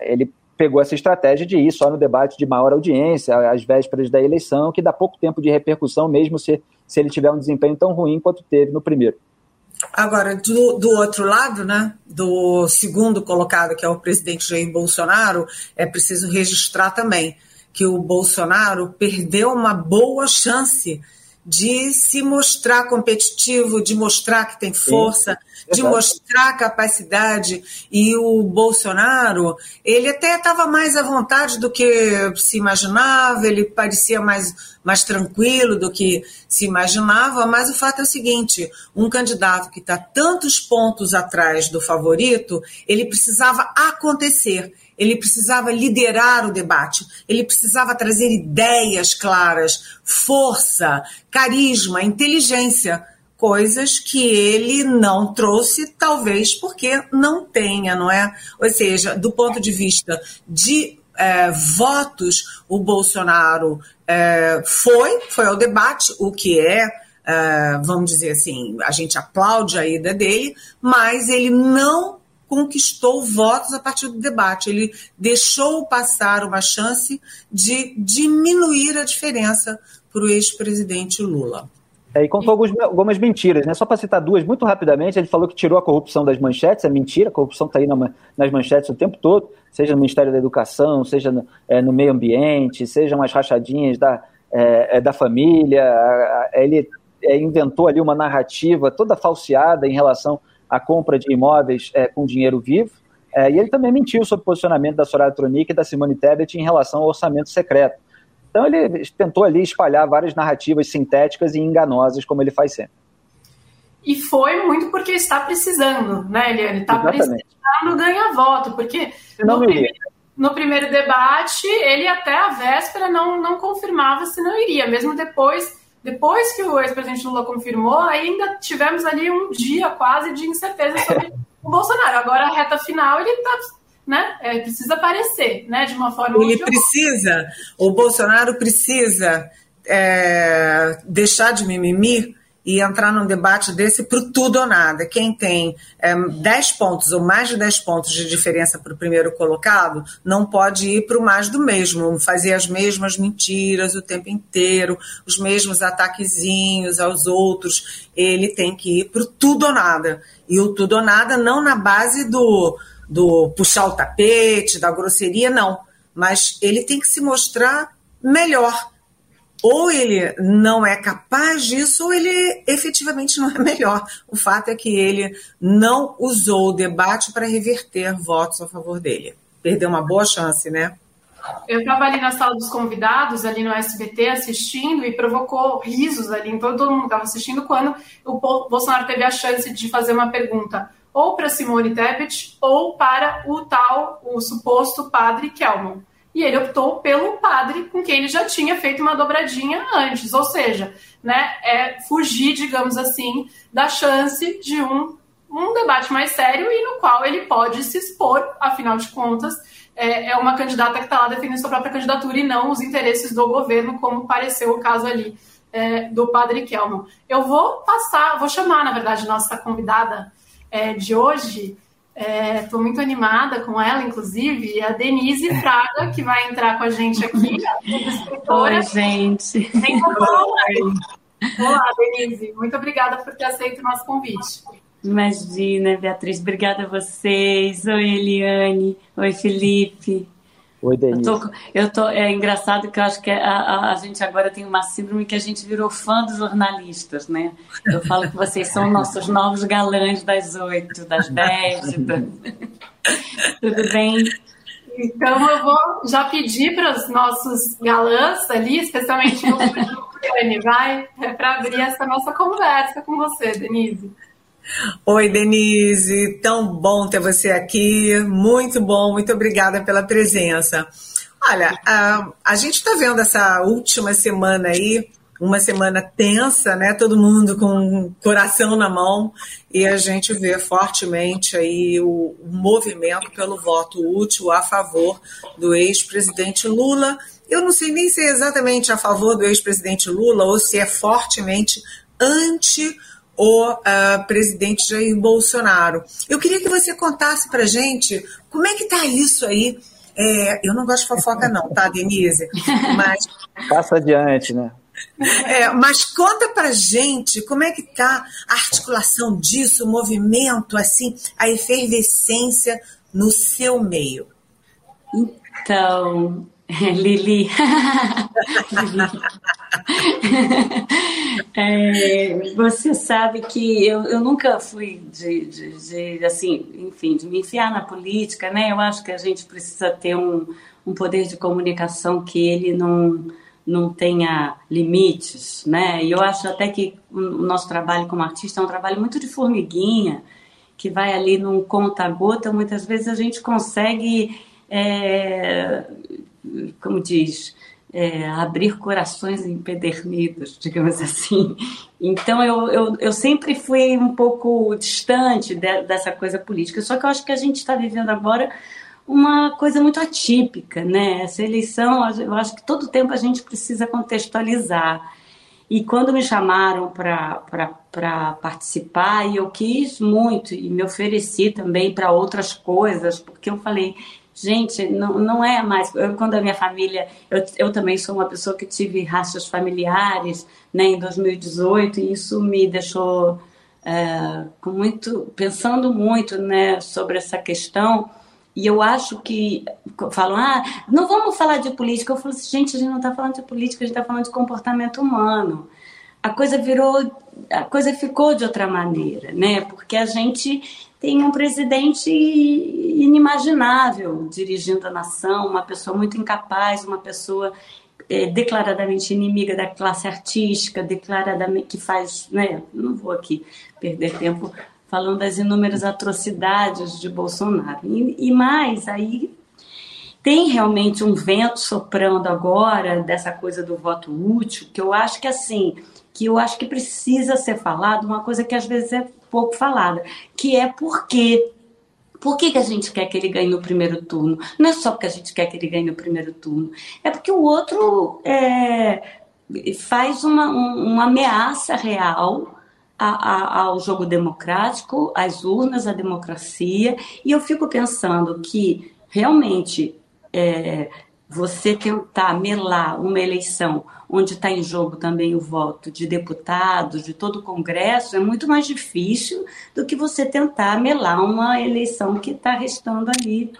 ele pegou essa estratégia de ir só no debate de maior audiência, às vésperas da eleição, que dá pouco tempo de repercussão, mesmo se, se ele tiver um desempenho tão ruim quanto teve no primeiro. Agora, do, do outro lado, né, do segundo colocado, que é o presidente Jair Bolsonaro, é preciso registrar também que o Bolsonaro perdeu uma boa chance se mostrar competitivo, de mostrar que tem força, Sim, de mostrar capacidade. E o Bolsonaro, ele até estava mais à vontade do que se imaginava, ele parecia mais, mais tranquilo do que se imaginava, mas o fato é o seguinte: um candidato que está tantos pontos atrás do favorito, ele precisava acontecer ele precisava liderar o debate, ele precisava trazer ideias claras, força, carisma, inteligência, coisas que ele não trouxe, talvez porque não tenha, não é? Ou seja, do ponto de vista de é, votos, o Bolsonaro é, foi, foi ao debate, o que é, é, vamos dizer assim, a gente aplaude a ida dele, mas ele não conquistou votos a partir do debate. Ele deixou passar uma chance de diminuir a diferença para o ex-presidente Lula. É, e contou algumas, algumas mentiras, né? Só para citar duas muito rapidamente, ele falou que tirou a corrupção das manchetes, é mentira, a corrupção está aí na, nas manchetes o tempo todo, seja no Ministério da Educação, seja no, é, no meio ambiente, sejam as rachadinhas da, é, é da família. Ele é, inventou ali uma narrativa toda falseada em relação a compra de imóveis é, com dinheiro vivo. É, e ele também mentiu sobre o posicionamento da Soraya Tronic e da Simone Tebet em relação ao orçamento secreto. Então ele tentou ali espalhar várias narrativas sintéticas e enganosas, como ele faz sempre. E foi muito porque está precisando, né, Eliane? Está precisando ganhar voto, porque no primeiro, no primeiro, debate ele até a véspera não, não confirmava se não iria, mesmo depois depois que o ex-presidente Lula confirmou, ainda tivemos ali um dia quase de incerteza sobre o Bolsonaro. Agora, a reta final, ele está né? É, precisa aparecer, né? De uma forma. Ele precisa, o Bolsonaro precisa é, deixar de mimimi e entrar num debate desse para tudo ou nada. Quem tem é, 10 pontos ou mais de 10 pontos de diferença para o primeiro colocado não pode ir para o mais do mesmo, fazer as mesmas mentiras o tempo inteiro, os mesmos ataquezinhos aos outros. Ele tem que ir para tudo ou nada. E o tudo ou nada não na base do, do puxar o tapete, da grosseria, não. Mas ele tem que se mostrar melhor ou ele não é capaz disso, ou ele efetivamente não é melhor. O fato é que ele não usou o debate para reverter votos a favor dele. Perdeu uma boa chance, né? Eu estava ali na sala dos convidados, ali no SBT, assistindo, e provocou risos ali, todo mundo estava assistindo, quando o Bolsonaro teve a chance de fazer uma pergunta ou para Simone Tebet ou para o tal, o suposto padre Kelman e ele optou pelo padre com quem ele já tinha feito uma dobradinha antes, ou seja, né, é fugir, digamos assim, da chance de um, um debate mais sério e no qual ele pode se expor, afinal de contas, é, é uma candidata que está lá defendendo sua própria candidatura e não os interesses do governo, como pareceu o caso ali é, do padre Kelman. Eu vou passar, vou chamar, na verdade, nossa convidada é, de hoje, Estou é, muito animada com ela, inclusive, a Denise Fraga, que vai entrar com a gente aqui. Oi, gente. Oi. Olá, Denise. Muito obrigada por ter aceito o nosso convite. Imagina, Beatriz. Obrigada a vocês. Oi, Eliane. Oi, Felipe. Oi, Denise. Eu tô, eu tô, é engraçado que eu acho que a, a, a, gente agora tem uma síndrome que a gente virou fã dos jornalistas, né? Eu falo que vocês são nossos novos galãs das oito, das dez. Tudo bem? Então eu vou já pedir para os nossos galãs ali, especialmente o Dani, vai, é para abrir essa nossa conversa com você, Denise. Oi, Denise, tão bom ter você aqui, muito bom, muito obrigada pela presença. Olha, a, a gente está vendo essa última semana aí, uma semana tensa, né? Todo mundo com o coração na mão e a gente vê fortemente aí o, movimento pelo voto útil a favor do ex-presidente Lula. Eu não sei nem se é exatamente a favor do ex-presidente Lula ou se é fortemente anti o uh, presidente Jair Bolsonaro. Eu queria que você contasse para gente como é que está isso aí. É, eu não gosto de fofoca não, tá, Denise? Mas passa adiante, né? É, mas conta pra gente como é que tá a articulação disso, o movimento, assim, a efervescência no seu meio. Então, Lili. é, você sabe que eu, eu nunca fui de, de, de, assim, enfim, de me enfiar na política, né? Eu acho que a gente precisa ter um, um poder de comunicação que ele não, não tenha limites, né? E eu acho até que o nosso trabalho como artista é um trabalho muito de formiguinha, que vai ali num conta-gota, muitas vezes a gente consegue é, como diz, é, abrir corações empedernidos, digamos assim. Então eu, eu, eu sempre fui um pouco distante de, dessa coisa política. Só que eu acho que a gente está vivendo agora uma coisa muito atípica, né? Essa eleição, eu acho que todo tempo a gente precisa contextualizar. E quando me chamaram para participar, e eu quis muito, e me ofereci também para outras coisas, porque eu falei, Gente, não, não é mais. Eu, quando a minha família. Eu, eu também sou uma pessoa que tive rastros familiares né, em 2018, e isso me deixou é, com muito, pensando muito né, sobre essa questão. E eu acho que falam, ah, não vamos falar de política. Eu falo assim, gente, a gente não está falando de política, a gente está falando de comportamento humano. A coisa virou, a coisa ficou de outra maneira, né? Porque a gente tem um presidente inimaginável dirigindo a nação, uma pessoa muito incapaz, uma pessoa é, declaradamente inimiga da classe artística, declaradamente que faz, né? Não vou aqui perder tempo falando das inúmeras atrocidades de Bolsonaro. E, e mais, aí tem realmente um vento soprando agora dessa coisa do voto útil, que eu acho que assim, que eu acho que precisa ser falado, uma coisa que às vezes é pouco falada, que é por quê. Por que, que a gente quer que ele ganhe no primeiro turno? Não é só porque a gente quer que ele ganhe no primeiro turno, é porque o outro é, faz uma, um, uma ameaça real a, a, ao jogo democrático, às urnas, à democracia, e eu fico pensando que realmente é, você tentar melar uma eleição onde está em jogo também o voto de deputados, de todo o Congresso, é muito mais difícil do que você tentar melar uma eleição que está restando ali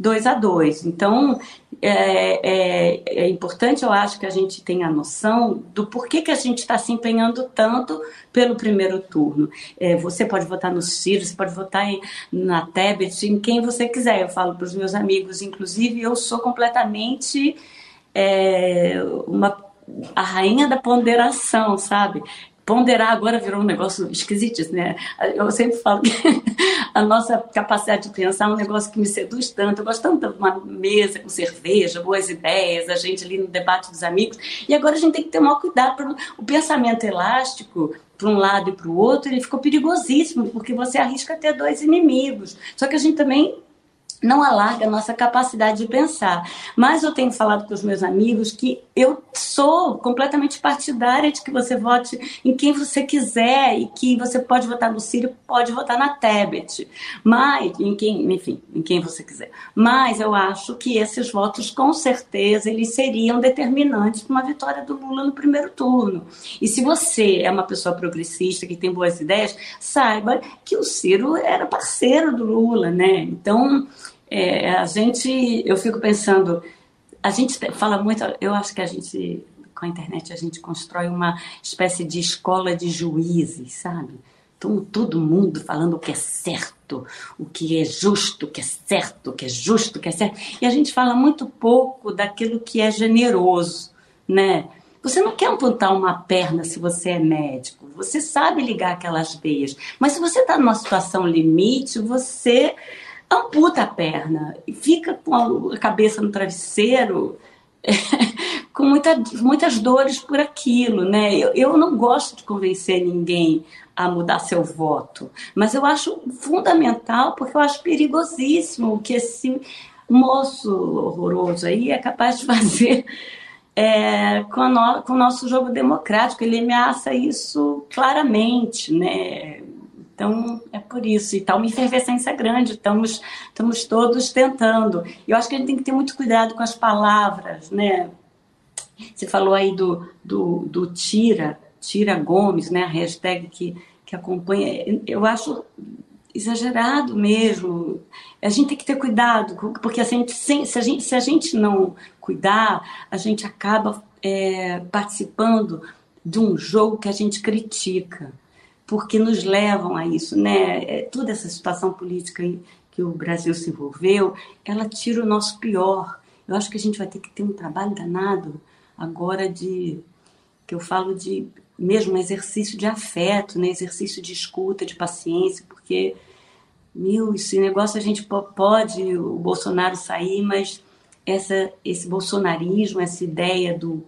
dois a dois. Então, é, é, é, importante, eu acho, que a gente tenha a noção do porquê que a gente está se empenhando tanto pelo primeiro turno. É, você pode votar no Ciro, você pode votar em, na Tebet, em quem você quiser. Eu falo para os meus amigos, inclusive, eu sou completamente é, uma a rainha da ponderação, sabe? Ponderar agora virou um negócio esquisito, né? Eu sempre falo que a nossa capacidade de pensar é um negócio que me seduz tanto. Eu gosto tanto de uma mesa com cerveja, boas ideias, a gente ali no debate dos amigos. E agora a gente tem que ter o maior cuidado. Pra... O pensamento elástico, para um lado e para o outro, ele ficou perigosíssimo, porque você arrisca ter dois inimigos. Só que a gente também não alarga a nossa capacidade de pensar. Mas eu tenho falado com os meus amigos que eu sou completamente partidária de que você vote em quem você quiser e que você pode votar no Ciro, pode votar na Tebet, mas em quem, enfim, em quem você quiser. Mas eu acho que esses votos com certeza eles seriam determinantes para uma vitória do Lula no primeiro turno. E se você é uma pessoa progressista que tem boas ideias, saiba que o Ciro era parceiro do Lula, né? Então É, a gente, eu fico pensando, a gente fala muito, eu acho que a gente, com a internet, a gente constrói uma espécie de escola de juízes, sabe? Então, todo mundo falando o que é certo, o que é justo, o que é certo, o que é justo, o que é certo. E a gente fala muito pouco daquilo que é generoso, né? Você não quer amputar uma perna se você é médico. Você sabe ligar aquelas veias. Mas se você está numa situação limite, você amputa a perna e fica com a cabeça no travesseiro com muita, muitas dores por aquilo, né? Eu, eu não gosto de convencer ninguém a mudar seu voto, mas eu acho fundamental porque eu acho perigosíssimo que esse moço horroroso aí é capaz de fazer é, com, no, com o nosso jogo democrático. Ele ameaça isso claramente, né? Então, é por isso. E está uma efervescência grande, estamos, estamos todos tentando. Eu acho que a gente tem que ter muito cuidado com as palavras, né? Você falou aí do, do, do Tira, Tira Gomes, né? A hashtag que, que acompanha. Eu acho exagerado mesmo. A gente tem que ter cuidado, porque a gente, se, a gente, se a gente não cuidar, a gente acaba é, participando de um jogo que a gente critica porque nos levam a isso, né? É, toda essa situação política que o Brasil se envolveu, ela tira o nosso pior. Eu acho que a gente vai ter que ter um trabalho danado agora de que eu falo de mesmo exercício de afeto, né? Exercício de escuta, de paciência, porque meu, esse negócio a gente pode o Bolsonaro sair, mas essa esse bolsonarismo, essa ideia do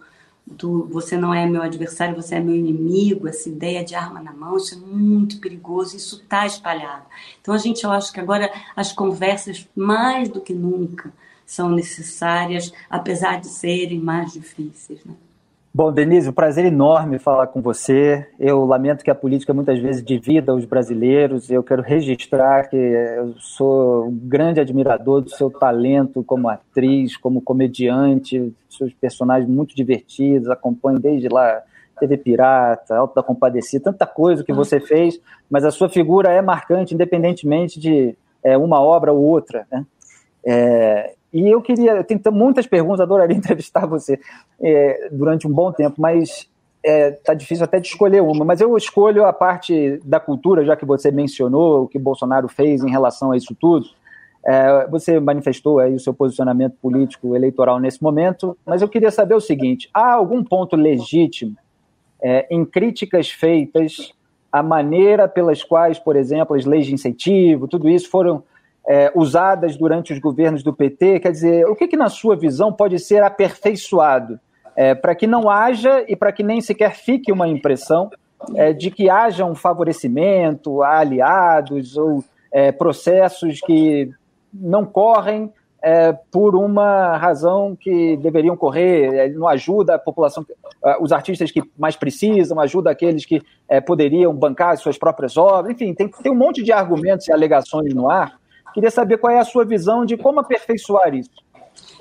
do você não é meu adversário, você é meu inimigo, essa ideia de arma na mão, isso é muito perigoso, isso está espalhado. Então a gente, eu acho que agora as conversas, mais do que nunca, são necessárias, apesar de serem mais difíceis. Né? Bom, Denise, um prazer enorme falar com você. Eu lamento que a política muitas vezes divida os brasileiros. Eu quero registrar que eu sou um grande admirador do seu talento como atriz, como comediante, seus personagens muito divertidos. Acompanho desde lá TV Pirata, Alto da Compadecida, tanta coisa que você fez, mas a sua figura é marcante, independentemente de é, uma obra ou outra. Né? É, e eu queria, eu tenho muitas perguntas, adoraria entrevistar você é, durante um bom tempo, mas está é, difícil até de escolher uma. Mas eu escolho a parte da cultura, já que você mencionou o que Bolsonaro fez em relação a isso tudo. É, você manifestou aí o seu posicionamento político eleitoral nesse momento, mas eu queria saber o seguinte: há algum ponto legítimo é, em críticas feitas à maneira pelas quais, por exemplo, as leis de incentivo, tudo isso foram é, usadas durante os governos do PT? Quer dizer, o que, que na sua visão pode ser aperfeiçoado é, para que não haja e para que nem sequer fique uma impressão é, de que haja um favorecimento aliados ou é, processos que não correm é, por uma razão que deveriam correr, é, não ajuda a população, os artistas que mais precisam, ajuda aqueles que poderiam bancar suas próprias obras, enfim, tem, tem um monte de argumentos e alegações no ar Queria saber qual é a sua visão de como aperfeiçoar isso.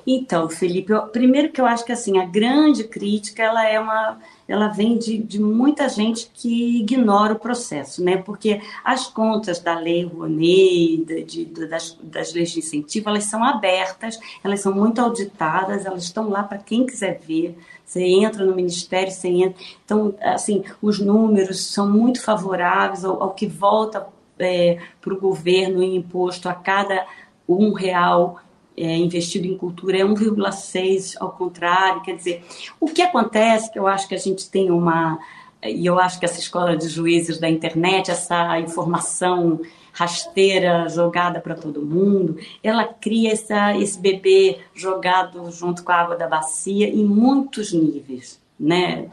Então, Felipe, eu, primeiro que eu acho que assim a grande crítica ela é uma, ela vem de, de muita gente que ignora o processo, né? Porque as contas da lei Rouanet, de, de, das, das leis de incentivo, elas são abertas, elas são muito auditadas, elas estão lá para quem quiser ver. Você entra no ministério, você entra. Então, assim, os números são muito favoráveis ao, ao que volta é, para o governo em imposto a cada um real é, investido em cultura é 1,6 ao contrário. Quer dizer, o que acontece, que eu acho que a gente tem uma. E eu acho que essa escola de juízes da internet, essa informação rasteira jogada para todo mundo, ela cria essa, esse bebê jogado junto com a água da bacia em muitos níveis, né?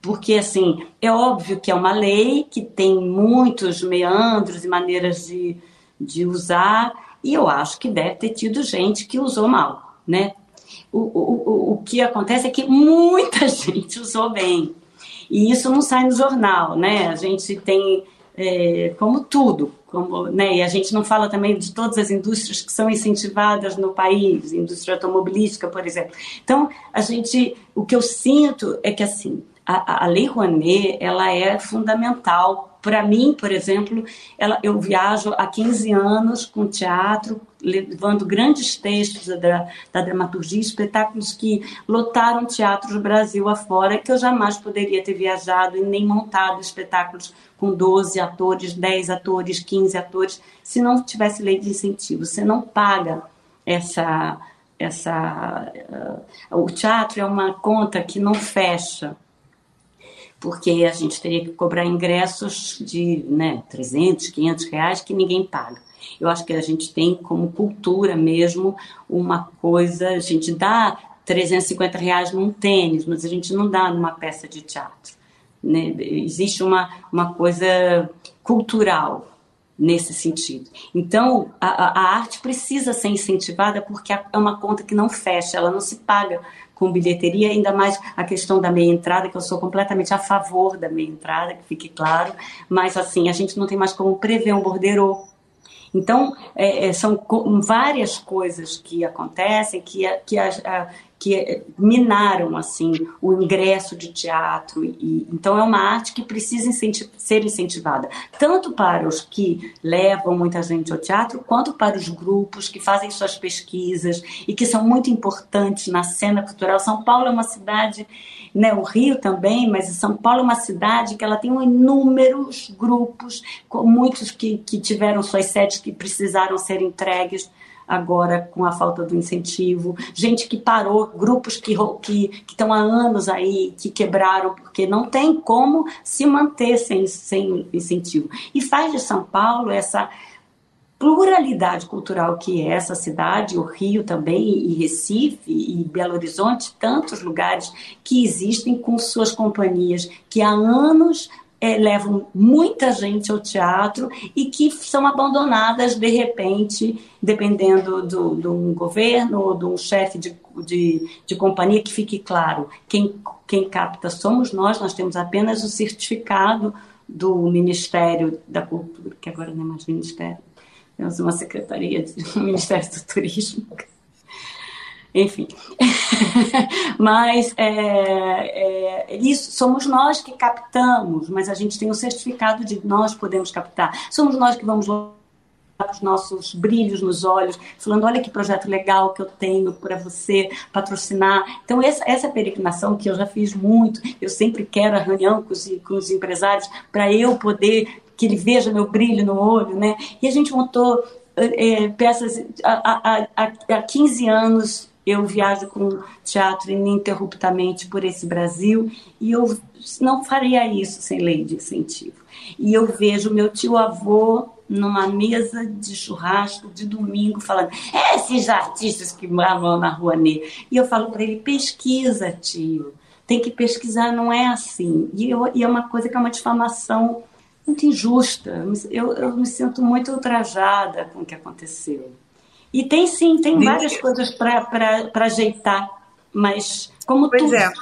Porque assim é óbvio que é uma lei que tem muitos meandros e maneiras de, de usar e eu acho que deve ter tido gente que usou mal, né? O, o, o que acontece é que muita gente usou bem e isso não sai no jornal, né? A gente tem é, como tudo, como, né? E a gente não fala também de todas as indústrias que são incentivadas no país, indústria automobilística, por exemplo. Então, a gente, o que eu sinto é que assim a, a Lei Rouanet ela é fundamental para mim, por exemplo, ela, eu viajo há 15 anos com teatro, levando grandes textos da, da dramaturgia, espetáculos que lotaram teatros Brasil afora, que eu jamais poderia ter viajado e nem montado espetáculos com 12 atores, 10 atores, 15 atores, se não tivesse lei de incentivo. Você não paga essa. essa uh, o teatro é uma conta que não fecha porque a gente teria que cobrar ingressos de né, 300, 500 reais que ninguém paga. Eu acho que a gente tem como cultura mesmo uma coisa, a gente dá 350 reais num tênis, mas a gente não dá numa peça de teatro. Né? Existe uma, uma coisa cultural nesse sentido. Então, a, a, arte precisa ser incentivada porque é uma conta que não fecha, ela não se paga com bilheteria, ainda mais a questão da meia entrada, que eu sou completamente a favor da meia entrada, que fique claro, mas assim, a gente não tem mais como prever um borderô. Então, é, é são várias coisas que acontecem que, que a, a, que minaram assim o ingresso de teatro e então é uma arte que precisa ser incentivada tanto para os que levam muita gente ao teatro quanto para os grupos que fazem suas pesquisas e que são muito importantes na cena cultural. São Paulo é uma cidade né, o Rio também, mas São Paulo é uma cidade que ela tem inúmeros grupos, muitos que, que tiveram suas sedes que precisaram ser entregues agora com a falta do incentivo, gente que parou, grupos que que estão há anos aí que quebraram porque não tem como se manter sem, sem incentivo. E faz de São Paulo essa pluralidade cultural que é essa cidade, o Rio também, e Recife, e Belo Horizonte, tantos lugares que existem com suas companhias que há anos é, levam muita gente ao teatro e que são abandonadas de repente, dependendo do, do um governo ou de um chefe de, de, de, companhia, que fique claro, quem, quem capta somos nós, nós temos apenas o certificado do Ministério da Cultura, que agora não é mais Ministério, temos uma secretaria do Ministério do Turismo, enfim. mas é, é, isso somos nós que captamos, mas a gente tem o certificado de nós podemos captar. Somos nós que vamos os nossos brilhos nos olhos, falando: olha que projeto legal que eu tenho para você patrocinar. Então, essa, essa peregrinação que eu já fiz muito, eu sempre quero a reunião com os, com os empresários para eu poder que ele veja meu brilho no olho, né? E a gente montou é, peças há, há, há 15 anos eu viajo com teatro ininterruptamente por esse Brasil e eu não faria isso sem lei de incentivo. E eu vejo meu tio-avô numa mesa de churrasco de domingo falando esses artistas que moram na Rua Nê. E eu falo para ele, pesquisa, tio. Tem que pesquisar, não é assim. E, eu, e é uma coisa que é uma difamação muito injusta. Eu, eu me sinto muito ultrajada com o que aconteceu. E tem sim, tem várias coisas para ajeitar, mas como pois tudo. É.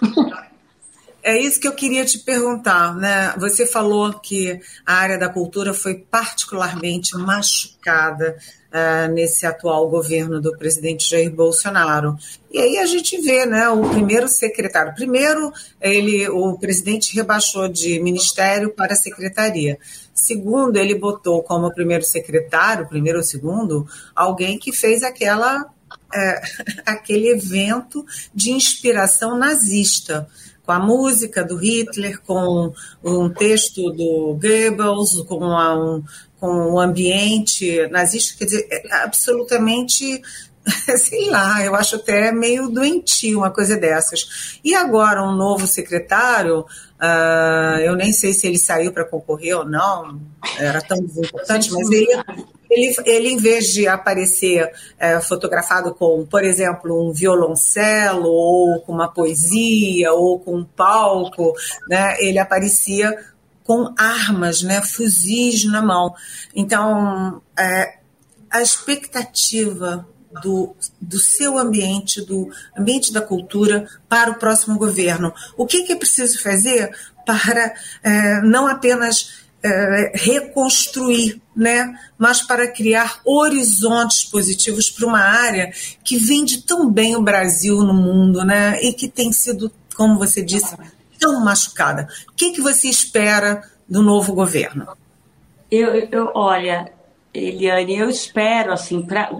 É isso que eu queria te perguntar, né? Você falou que a área da cultura foi particularmente machucada uh, nesse atual governo do presidente Jair Bolsonaro. E aí a gente vê, né, o primeiro secretário. Primeiro, ele, o presidente rebaixou de ministério para secretaria. Segundo, ele botou como primeiro secretário, primeiro ou segundo, alguém que fez aquela é, aquele evento de inspiração nazista, com a música do Hitler, com um texto do Goebbels, com, um, com o ambiente nazista, quer dizer, é absolutamente sei lá, eu acho até meio doentio uma coisa dessas. E agora um novo secretário, uh, eu nem sei se ele saiu para concorrer ou não, era tão desimportante, mas ele, ele, ele, em vez de aparecer é, fotografado com, por exemplo, um violoncelo, ou com uma poesia, ou com um palco, né, ele aparecia com armas, né, fuzis na mão. Então, é, a expectativa do, do seu ambiente, do ambiente da cultura para o próximo governo. O que, que é preciso fazer para é, não apenas é, reconstruir, né, mas para criar horizontes positivos para uma área que vende tão bem o Brasil no mundo, né, e que tem sido, como você disse, tão machucada. O que, que você espera do novo governo? Eu, eu olha, Eliane, eu espero, assim, pra,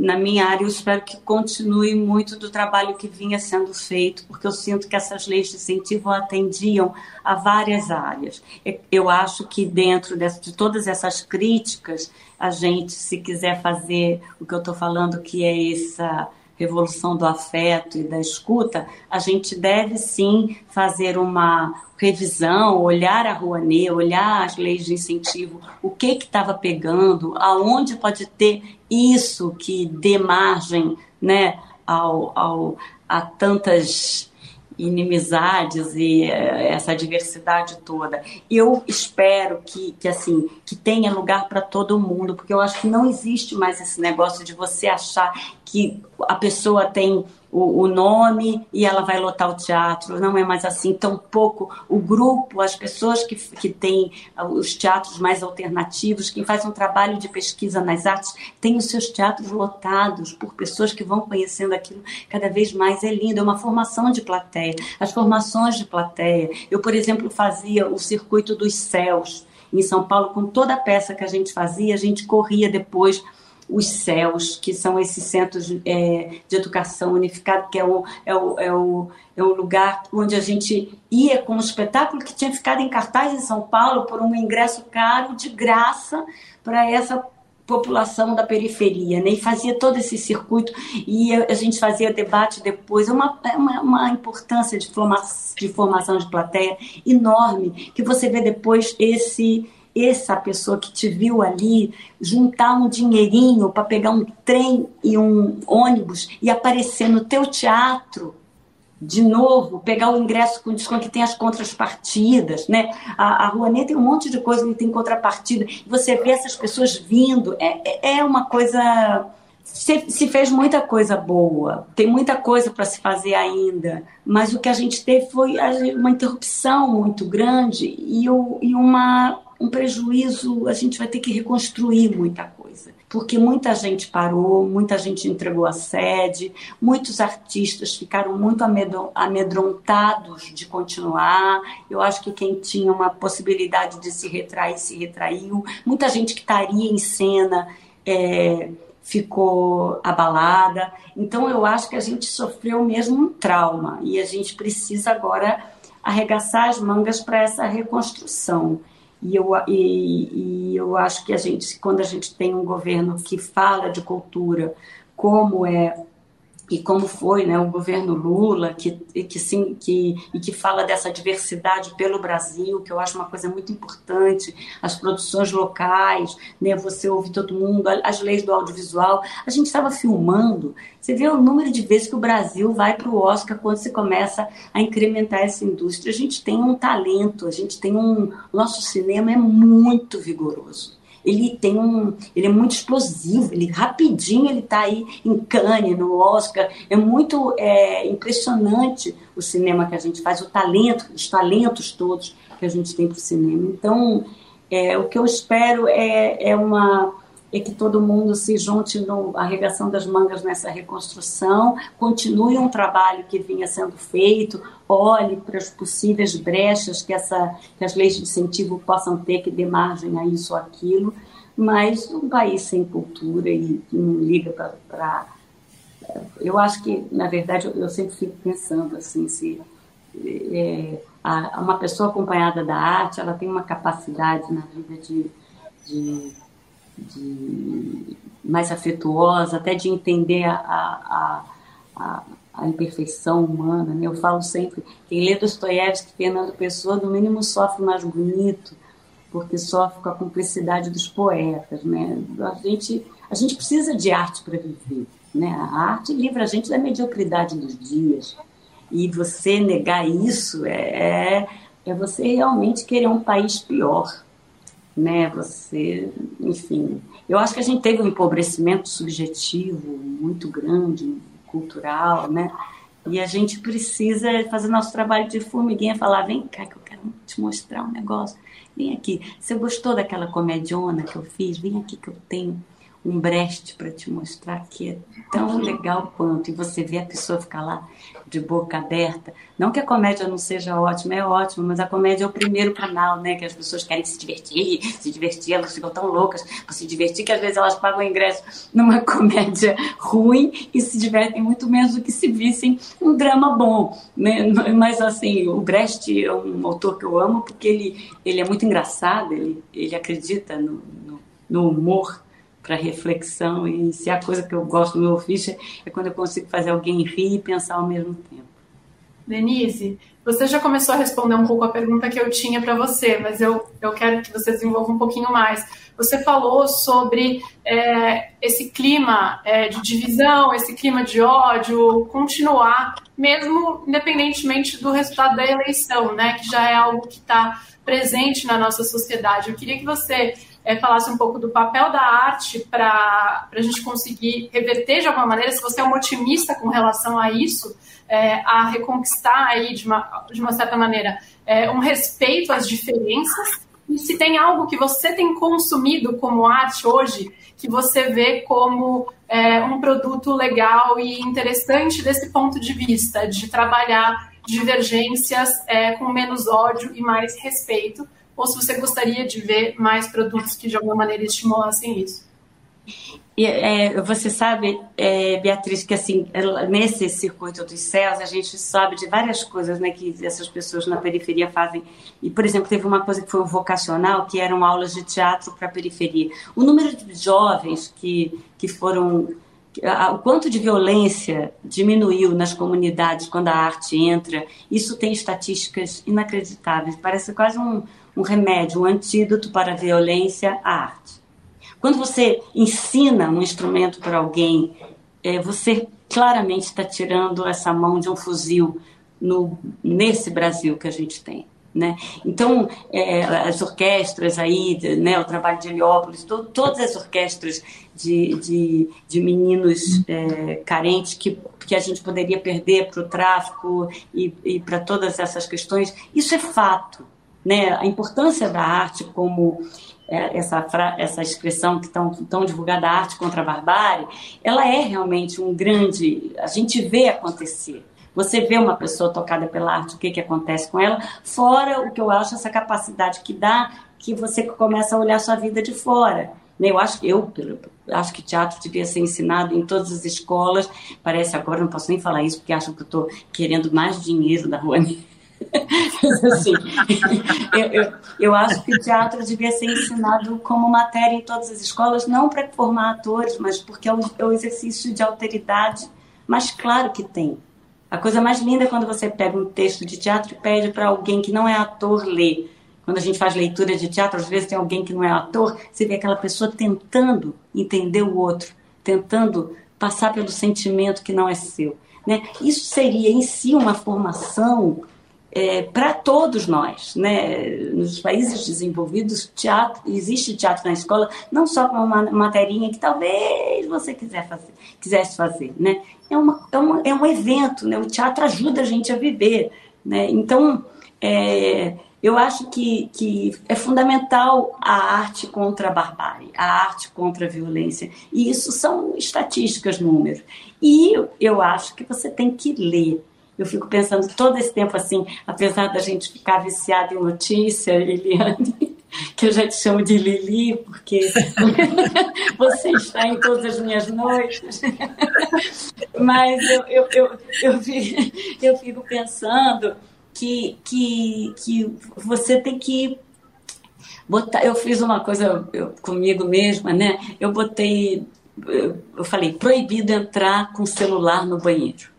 na minha área, eu espero que continue muito do trabalho que vinha sendo feito, porque eu sinto que essas leis de incentivo atendiam a várias áreas. Eu acho que dentro de, de todas essas críticas, a gente, se quiser fazer o que eu estou falando, que é essa revolução do afeto e da escuta, a gente deve sim fazer uma revisão, olhar a Rouanet, olhar as leis de incentivo, o que estava pegando, aonde pode ter isso que dê margem né, ao, ao, a tantas inimizades e eh, essa diversidade toda. Eu espero que, que assim que tenha lugar para todo mundo, porque eu acho que não existe mais esse negócio de você achar que a pessoa tem o, o, nome e ela vai lotar o teatro. Não é mais assim. Tampouco o grupo, as pessoas que, que têm os teatros mais alternativos, quem faz um trabalho de pesquisa nas artes, tem os seus teatros lotados por pessoas que vão conhecendo aquilo cada vez mais. É lindo, é uma formação de plateia. As formações de plateia. Eu, por exemplo, fazia o Circuito dos Céus em São Paulo, com toda a peça que a gente fazia, a gente corria depois os CELS, que são esses centros é, de educação unificado, que é o, é, o, é, o, é o lugar onde a gente ia com um espetáculo que tinha ficado em cartaz em São Paulo por um ingresso caro, de graça, para essa população da periferia, né? E fazia todo esse circuito e a, gente fazia debate depois. É uma, é uma, uma importância de, forma, de formação de plateia enorme que você vê depois esse essa pessoa que te viu ali juntar um dinheirinho para pegar um trem e um ônibus e aparecer no teu teatro de novo, pegar o ingresso com desconto que tem as contrapartidas, né? A, a Rouanet tem um monte de coisa que tem contrapartida. Você vê essas pessoas vindo, é, é, é uma coisa se, se, fez muita coisa boa, tem muita coisa para se fazer ainda, mas o que a gente teve foi uma interrupção muito grande e, o, e uma, um prejuízo, a gente vai ter que reconstruir muita coisa. Porque muita gente parou, muita gente entregou a sede, muitos artistas ficaram muito amedrontados de continuar. Eu acho que quem tinha uma possibilidade de se retrair, se retraiu. Muita gente que estaria em cena. É, ficou abalada. Então, eu acho que a gente sofreu mesmo um trauma e a gente precisa agora arregaçar as mangas para essa reconstrução. E eu, e, e eu acho que a gente, quando a gente tem um governo que fala de cultura, como é e como foi né, o governo Lula, que, que, sim, que, e que fala dessa diversidade pelo Brasil, que eu acho uma coisa muito importante, as produções locais, né, você ouve todo mundo, as leis do audiovisual. A gente estava filmando, você vê o número de vezes que o Brasil vai para o Oscar quando se começa a incrementar essa indústria. A gente tem um talento, a gente tem um. Nosso cinema é muito vigoroso ele tem um, ele é muito explosivo, ele rapidinho ele está aí em Cannes, no Oscar, é muito é, impressionante o cinema que a gente faz, o talento, os talentos todos que a gente tem para o cinema. Então, é, o que eu espero é, é uma é que todo mundo se junte no arregação das mangas nessa reconstrução, continue um trabalho que vinha sendo feito, olhe para as possíveis brechas que, essa, que as leis de incentivo possam ter, que dê margem a isso ou aquilo, mas um país sem cultura e que não liga para. Eu acho que, na verdade, eu, eu sempre fico pensando assim, se é, a, uma pessoa acompanhada da arte, ela tem uma capacidade na vida de, de de mais afetuosa, até de entender a, a, a, a, imperfeição humana. Né? Eu falo sempre, quem lê Dostoiévski, Fernando Pessoa, no mínimo sofre mais bonito, porque sofre com a cumplicidade dos poetas. Né? A, gente, a gente precisa de arte para viver. Né? A arte livra a gente da mediocridade dos dias. E você negar isso é, é, é você realmente querer um país pior né? Você, enfim, eu acho que a gente teve um empobrecimento subjetivo muito grande, cultural, né? E a gente precisa fazer nosso trabalho de formiguinha, falar, vem cá que eu quero te mostrar um negócio. Vem aqui. Você gostou daquela comediona que eu fiz? Vem aqui que eu tenho um Brecht para te mostrar que é tão legal quanto. E você vê a pessoa ficar lá de boca aberta. Não que a comédia não seja ótima, é ótima, mas a comédia é o primeiro canal, né? Que as pessoas querem se divertir, se divertir, elas ficam tão loucas para se divertir que às vezes elas pagam o ingresso numa comédia ruim e se divertem muito menos do que se vissem um drama bom. Né? Mas assim, o Brecht é um autor que eu amo porque ele, ele é muito engraçado, ele, ele acredita no, no, no humor para reflexão e se a coisa que eu gosto do meu ofício é quando eu consigo fazer alguém rir e pensar ao mesmo tempo. Denise, você já começou a responder um pouco a pergunta que eu tinha para você, mas eu, eu quero que você desenvolva um pouquinho mais. Você falou sobre é, esse clima é, de divisão, esse clima de ódio continuar, mesmo independentemente do resultado da eleição, né, que já é algo que está presente na nossa sociedade. Eu queria que você é, falasse um pouco do papel da arte para a gente conseguir reverter de alguma maneira, se você é um otimista com relação a isso, é, a reconquistar aí de uma, de uma certa maneira é, um respeito às diferenças. E se tem algo que você tem consumido como arte hoje que você vê como é, um produto legal e interessante desse ponto de vista, de trabalhar divergências é, com menos ódio e mais respeito, ou se você gostaria de ver mais produtos que de alguma maneira estimulassem isso. E, é, você sabe, é, Beatriz, que assim, nesse circuito dos céus, a gente sabe de várias coisas né, que essas pessoas na periferia fazem. E, por exemplo, teve uma coisa que foi um vocacional, que eram aulas de teatro para a periferia. O número de jovens que, que foram. O quanto de violência diminuiu nas comunidades quando a arte entra, isso tem estatísticas inacreditáveis. Parece quase um, um remédio, um antídoto para a violência, a arte. Quando você ensina um instrumento para alguém, é, você claramente está tirando essa mão de um fuzil no, nesse Brasil que a gente tem. Né? Então, é, as orquestras aí, né, o trabalho de Heliópolis, to, todas as orquestras de, de, de meninos é, carentes que, que a gente poderia perder para o tráfico e, e para todas essas questões, isso é fato né, a importância da arte como é, essa, essa expressão que tão, tão divulgada, arte contra a barbárie, ela é realmente um grande. A gente vê acontecer. Você vê uma pessoa tocada pela arte, o que, que acontece com ela, fora o que eu acho, essa capacidade que dá, que você começa a olhar sua vida de fora. Né, eu acho eu acho que teatro devia ser ensinado em todas as escolas. Parece agora não posso nem falar isso porque acho que eu estou querendo mais dinheiro da Assim, eu, eu, eu, acho que o teatro devia ser ensinado como matéria em todas as escolas, não para formar atores, mas porque é um, é um exercício de alteridade. Mas claro que tem. A coisa mais linda é quando você pega um texto de teatro e pede para alguém que não é ator ler. Quando a gente faz leitura de teatro, às vezes tem alguém que não é ator, você vê aquela pessoa tentando entender o outro, tentando passar pelo sentimento que não é seu. Né? Isso seria em si uma formação é, para todos nós. Né? Nos países desenvolvidos, teatro, existe teatro na escola, não só como uma materinha que talvez você quiser fazer, quisesse fazer. Né? É, uma, é, uma, é um evento, né? o teatro ajuda a gente a viver. Né? Então, é, eu acho que, que é fundamental a arte contra a barbárie, a arte contra a violência. E isso são estatísticas, números. E eu acho que você tem que ler eu fico pensando todo esse tempo assim, apesar da gente ficar viciada em notícia, Eliane, que eu já te chamo de Lili, porque você está em todas as minhas noites. Mas eu, eu, eu, eu, fico, eu fico pensando que, que, que você tem que botar. Eu fiz uma coisa eu, comigo mesma, né? Eu botei. Eu, eu falei, proibido entrar com celular no banheiro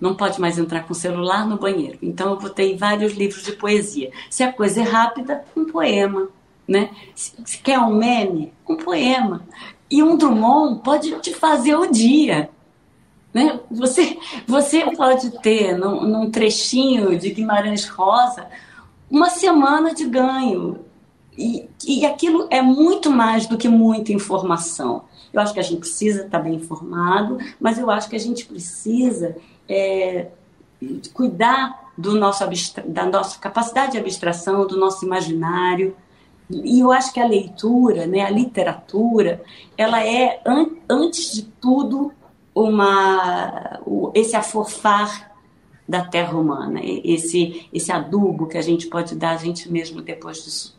não pode mais entrar com celular no banheiro. Então eu botei vários livros de poesia. Se a coisa é rápida, um poema, né? Se, se quer um meme, um poema. E um Drummond pode te fazer o dia. Né? Você, você pode ter num, num trechinho de Guimarães Rosa uma semana de ganho. E, e aquilo é muito mais do que muita informação. Eu acho que a gente precisa estar bem informado, mas eu acho que a gente precisa é, cuidar do nosso da nossa capacidade de abstração, do nosso imaginário, E eu acho que a leitura, né, a literatura, ela é, an antes de tudo, uma, esse aforfar da terra humana, esse, esse adubo que a gente pode dar a gente mesmo depois disso.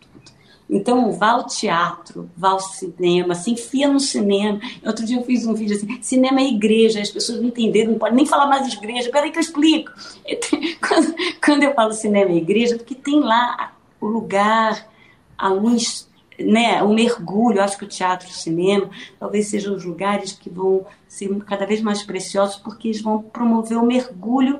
Então, vá ao teatro, vá ao cinema, se enfia no cinema. Outro dia eu fiz um vídeo assim, cinema é igreja, as pessoas não entenderam, não podem nem falar mais igreja, peraí que eu explico. Quando, eu falo cinema é igreja, porque tem lá o lugar, a luz, né, o mergulho. Eu acho que o teatro, o cinema, talvez sejam os lugares que vão ser cada vez mais preciosos, porque eles vão promover o mergulho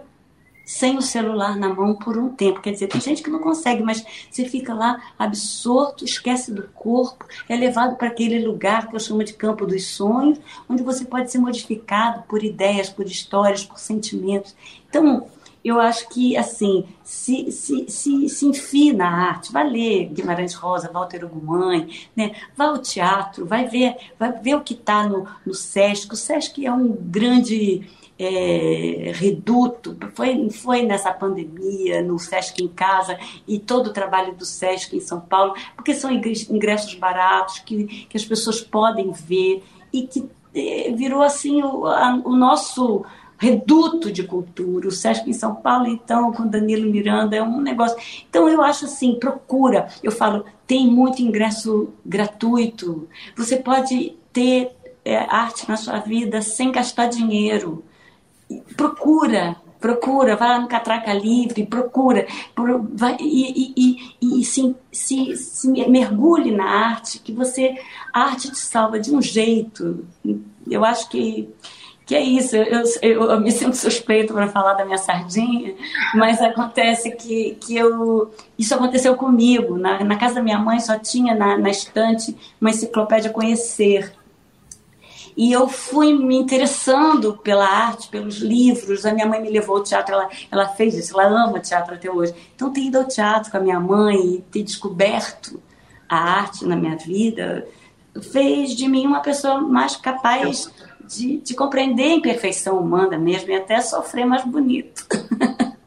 sem o celular na mão por um tempo. Quer dizer, tem gente que não consegue, mas você fica lá absorto, esquece do corpo, é levado para aquele lugar que eu chamo de campo dos sonhos, onde você pode ser modificado por ideias, por histórias, por sentimentos. Então, eu acho que, assim, se, se, se, se enfia na arte, vai ler Guimarães Rosa, Walter Ugumãe, né? vai ao teatro, vai ver, vai ver o que está no, no Sesc. O Sesc é um grande é, reduto, foi, foi nessa pandemia, no Sesc em Casa e todo o trabalho do Sesc em São Paulo, porque são ingressos baratos que, que as pessoas podem ver e que é, virou assim o, a, o nosso reduto de cultura. O Sesc em São Paulo, então, com Danilo Miranda, é um negócio. Então, eu acho assim: procura. Eu falo, tem muito ingresso gratuito. Você pode ter é, arte na sua vida sem gastar dinheiro procura, procura, vai no Catraca Livre, procura, vai, e, e, e, e se, se, se, mergulhe na arte, que você, a arte te salva de um jeito. Eu acho que, que é isso. Eu, eu, eu me sinto suspeito para falar da minha sardinha, mas acontece que, que eu, isso aconteceu comigo. Na, na casa da minha mãe só tinha na, na estante uma enciclopédia Conhecer. E eu fui me interessando pela arte, pelos livros. A minha mãe me levou ao teatro, ela, ela fez isso, ela ama teatro até hoje. Então, ter ido ao teatro com a minha mãe e ter descoberto a arte na minha vida fez de mim uma pessoa mais capaz de, de compreender a imperfeição humana mesmo e até sofrer mais bonito.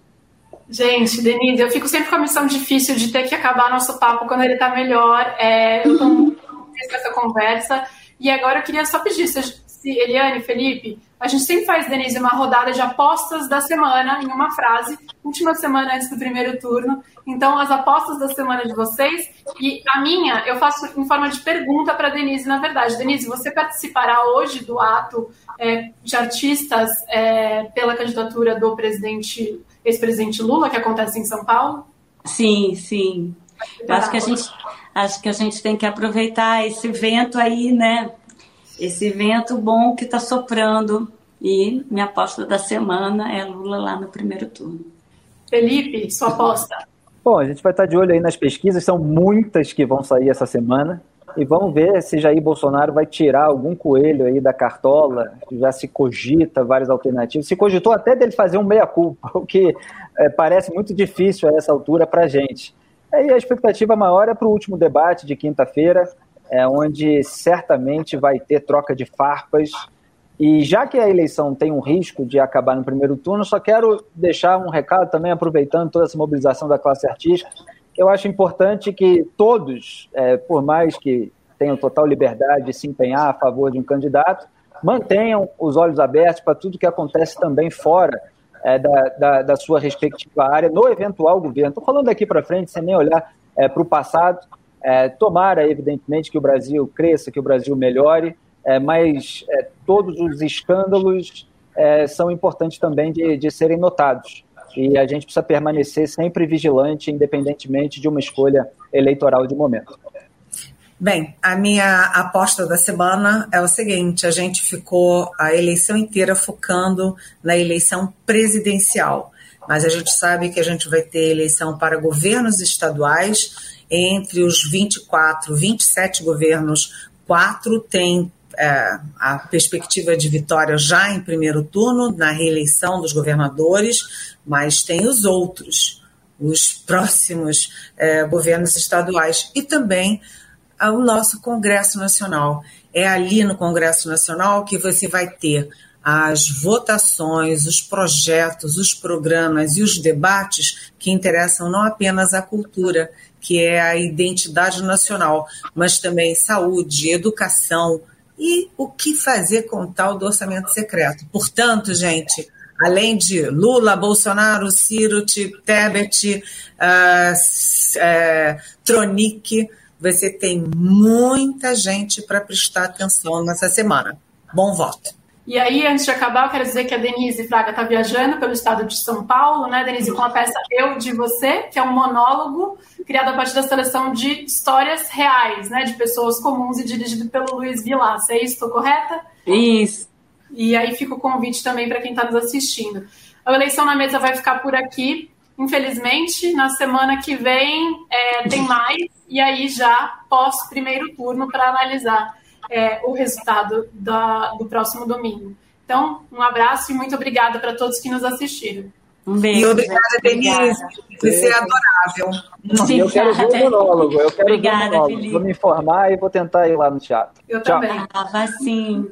Gente, Denise, eu fico sempre com a missão difícil de ter que acabar nosso papo quando ele está melhor. É, eu estou muito feliz com essa conversa. E agora eu queria só pedir, se, se Eliane, Felipe, a gente sempre faz, Denise, uma rodada de apostas da semana em uma frase, última semana antes do primeiro turno. Então, as apostas da semana de vocês. E a minha, eu faço em forma de pergunta para Denise, na verdade. Denise, você participará hoje do ato é, de artistas é, pela candidatura do presidente, ex-presidente Lula, que acontece em São Paulo? Sim, sim. Eu acho que a gente acho que a gente tem que aproveitar esse vento aí, né? Esse vento bom que está soprando. E minha aposta da semana é Lula lá no primeiro turno. Felipe, sua aposta? Bom, a gente vai estar de olho aí nas pesquisas, são muitas que vão sair essa semana. E vamos ver se Jair Bolsonaro vai tirar algum coelho aí da cartola. Já se cogita várias alternativas. Se cogitou até dele fazer um meia-culpa, o que é, parece muito difícil a essa altura para a gente. E a expectativa maior é para o último debate de quinta-feira, é, onde certamente vai ter troca de farpas. E já que a eleição tem um risco de acabar no primeiro turno, só quero deixar um recado também, aproveitando toda essa mobilização da classe artística, eu acho importante que todos, é, por mais que tenham total liberdade de se empenhar a favor de um candidato, mantenham os olhos abertos para tudo que acontece também fora é, da, da, da, sua respectiva área no eventual governo. Estou falando aqui para frente, sem nem olhar é, para o passado. É, tomara, evidentemente, que o Brasil cresça, que o Brasil melhore, é, mas é, todos os escândalos é, são importantes também de, de serem notados. E a gente precisa permanecer sempre vigilante, independentemente de uma escolha eleitoral de momento. Bem, a minha aposta da semana é o seguinte: a gente ficou a eleição inteira focando na eleição presidencial, mas a gente sabe que a gente vai ter eleição para governos estaduais. Entre os 24, 27 governos, quatro têm é, a perspectiva de vitória já em primeiro turno, na reeleição dos governadores, mas tem os outros, os próximos é, governos estaduais e também ao nosso Congresso Nacional. É ali no Congresso Nacional que você vai ter as votações, os projetos, os programas e os debates que interessam não apenas a cultura, que é a identidade nacional, mas também saúde, educação e o que fazer com o tal do orçamento secreto. Portanto, gente, além de Lula, Bolsonaro, Ciro, Tebet, uh, uh, Tronic, você tem muita gente para prestar atenção nessa semana. Bom voto. E aí, antes de acabar, eu quero dizer que a Denise Fraga está viajando pelo estado de São Paulo, né, Denise, com a peça Eu de Você, que é um monólogo criado a partir da seleção de histórias reais, né, de pessoas comuns e dirigido pelo Luiz Vilas. É isso? Estou correta? Isso. E aí fica o convite também para quem está nos assistindo. A eleição na mesa vai ficar por aqui. Infelizmente, na semana que vem é, tem mais, e aí já pós primeiro turno para analisar é, o resultado da, do próximo domingo. Então, um abraço e muito obrigada para todos que nos assistiram. Um beijo. E obrigada, Denise. Você é adorável. Sim, eu quero ver o monólogo. Eu quero obrigada, ver o monólogo. Felipe. Vou me informar e vou tentar ir lá no teatro. Eu Tchau. também. Ah, sim.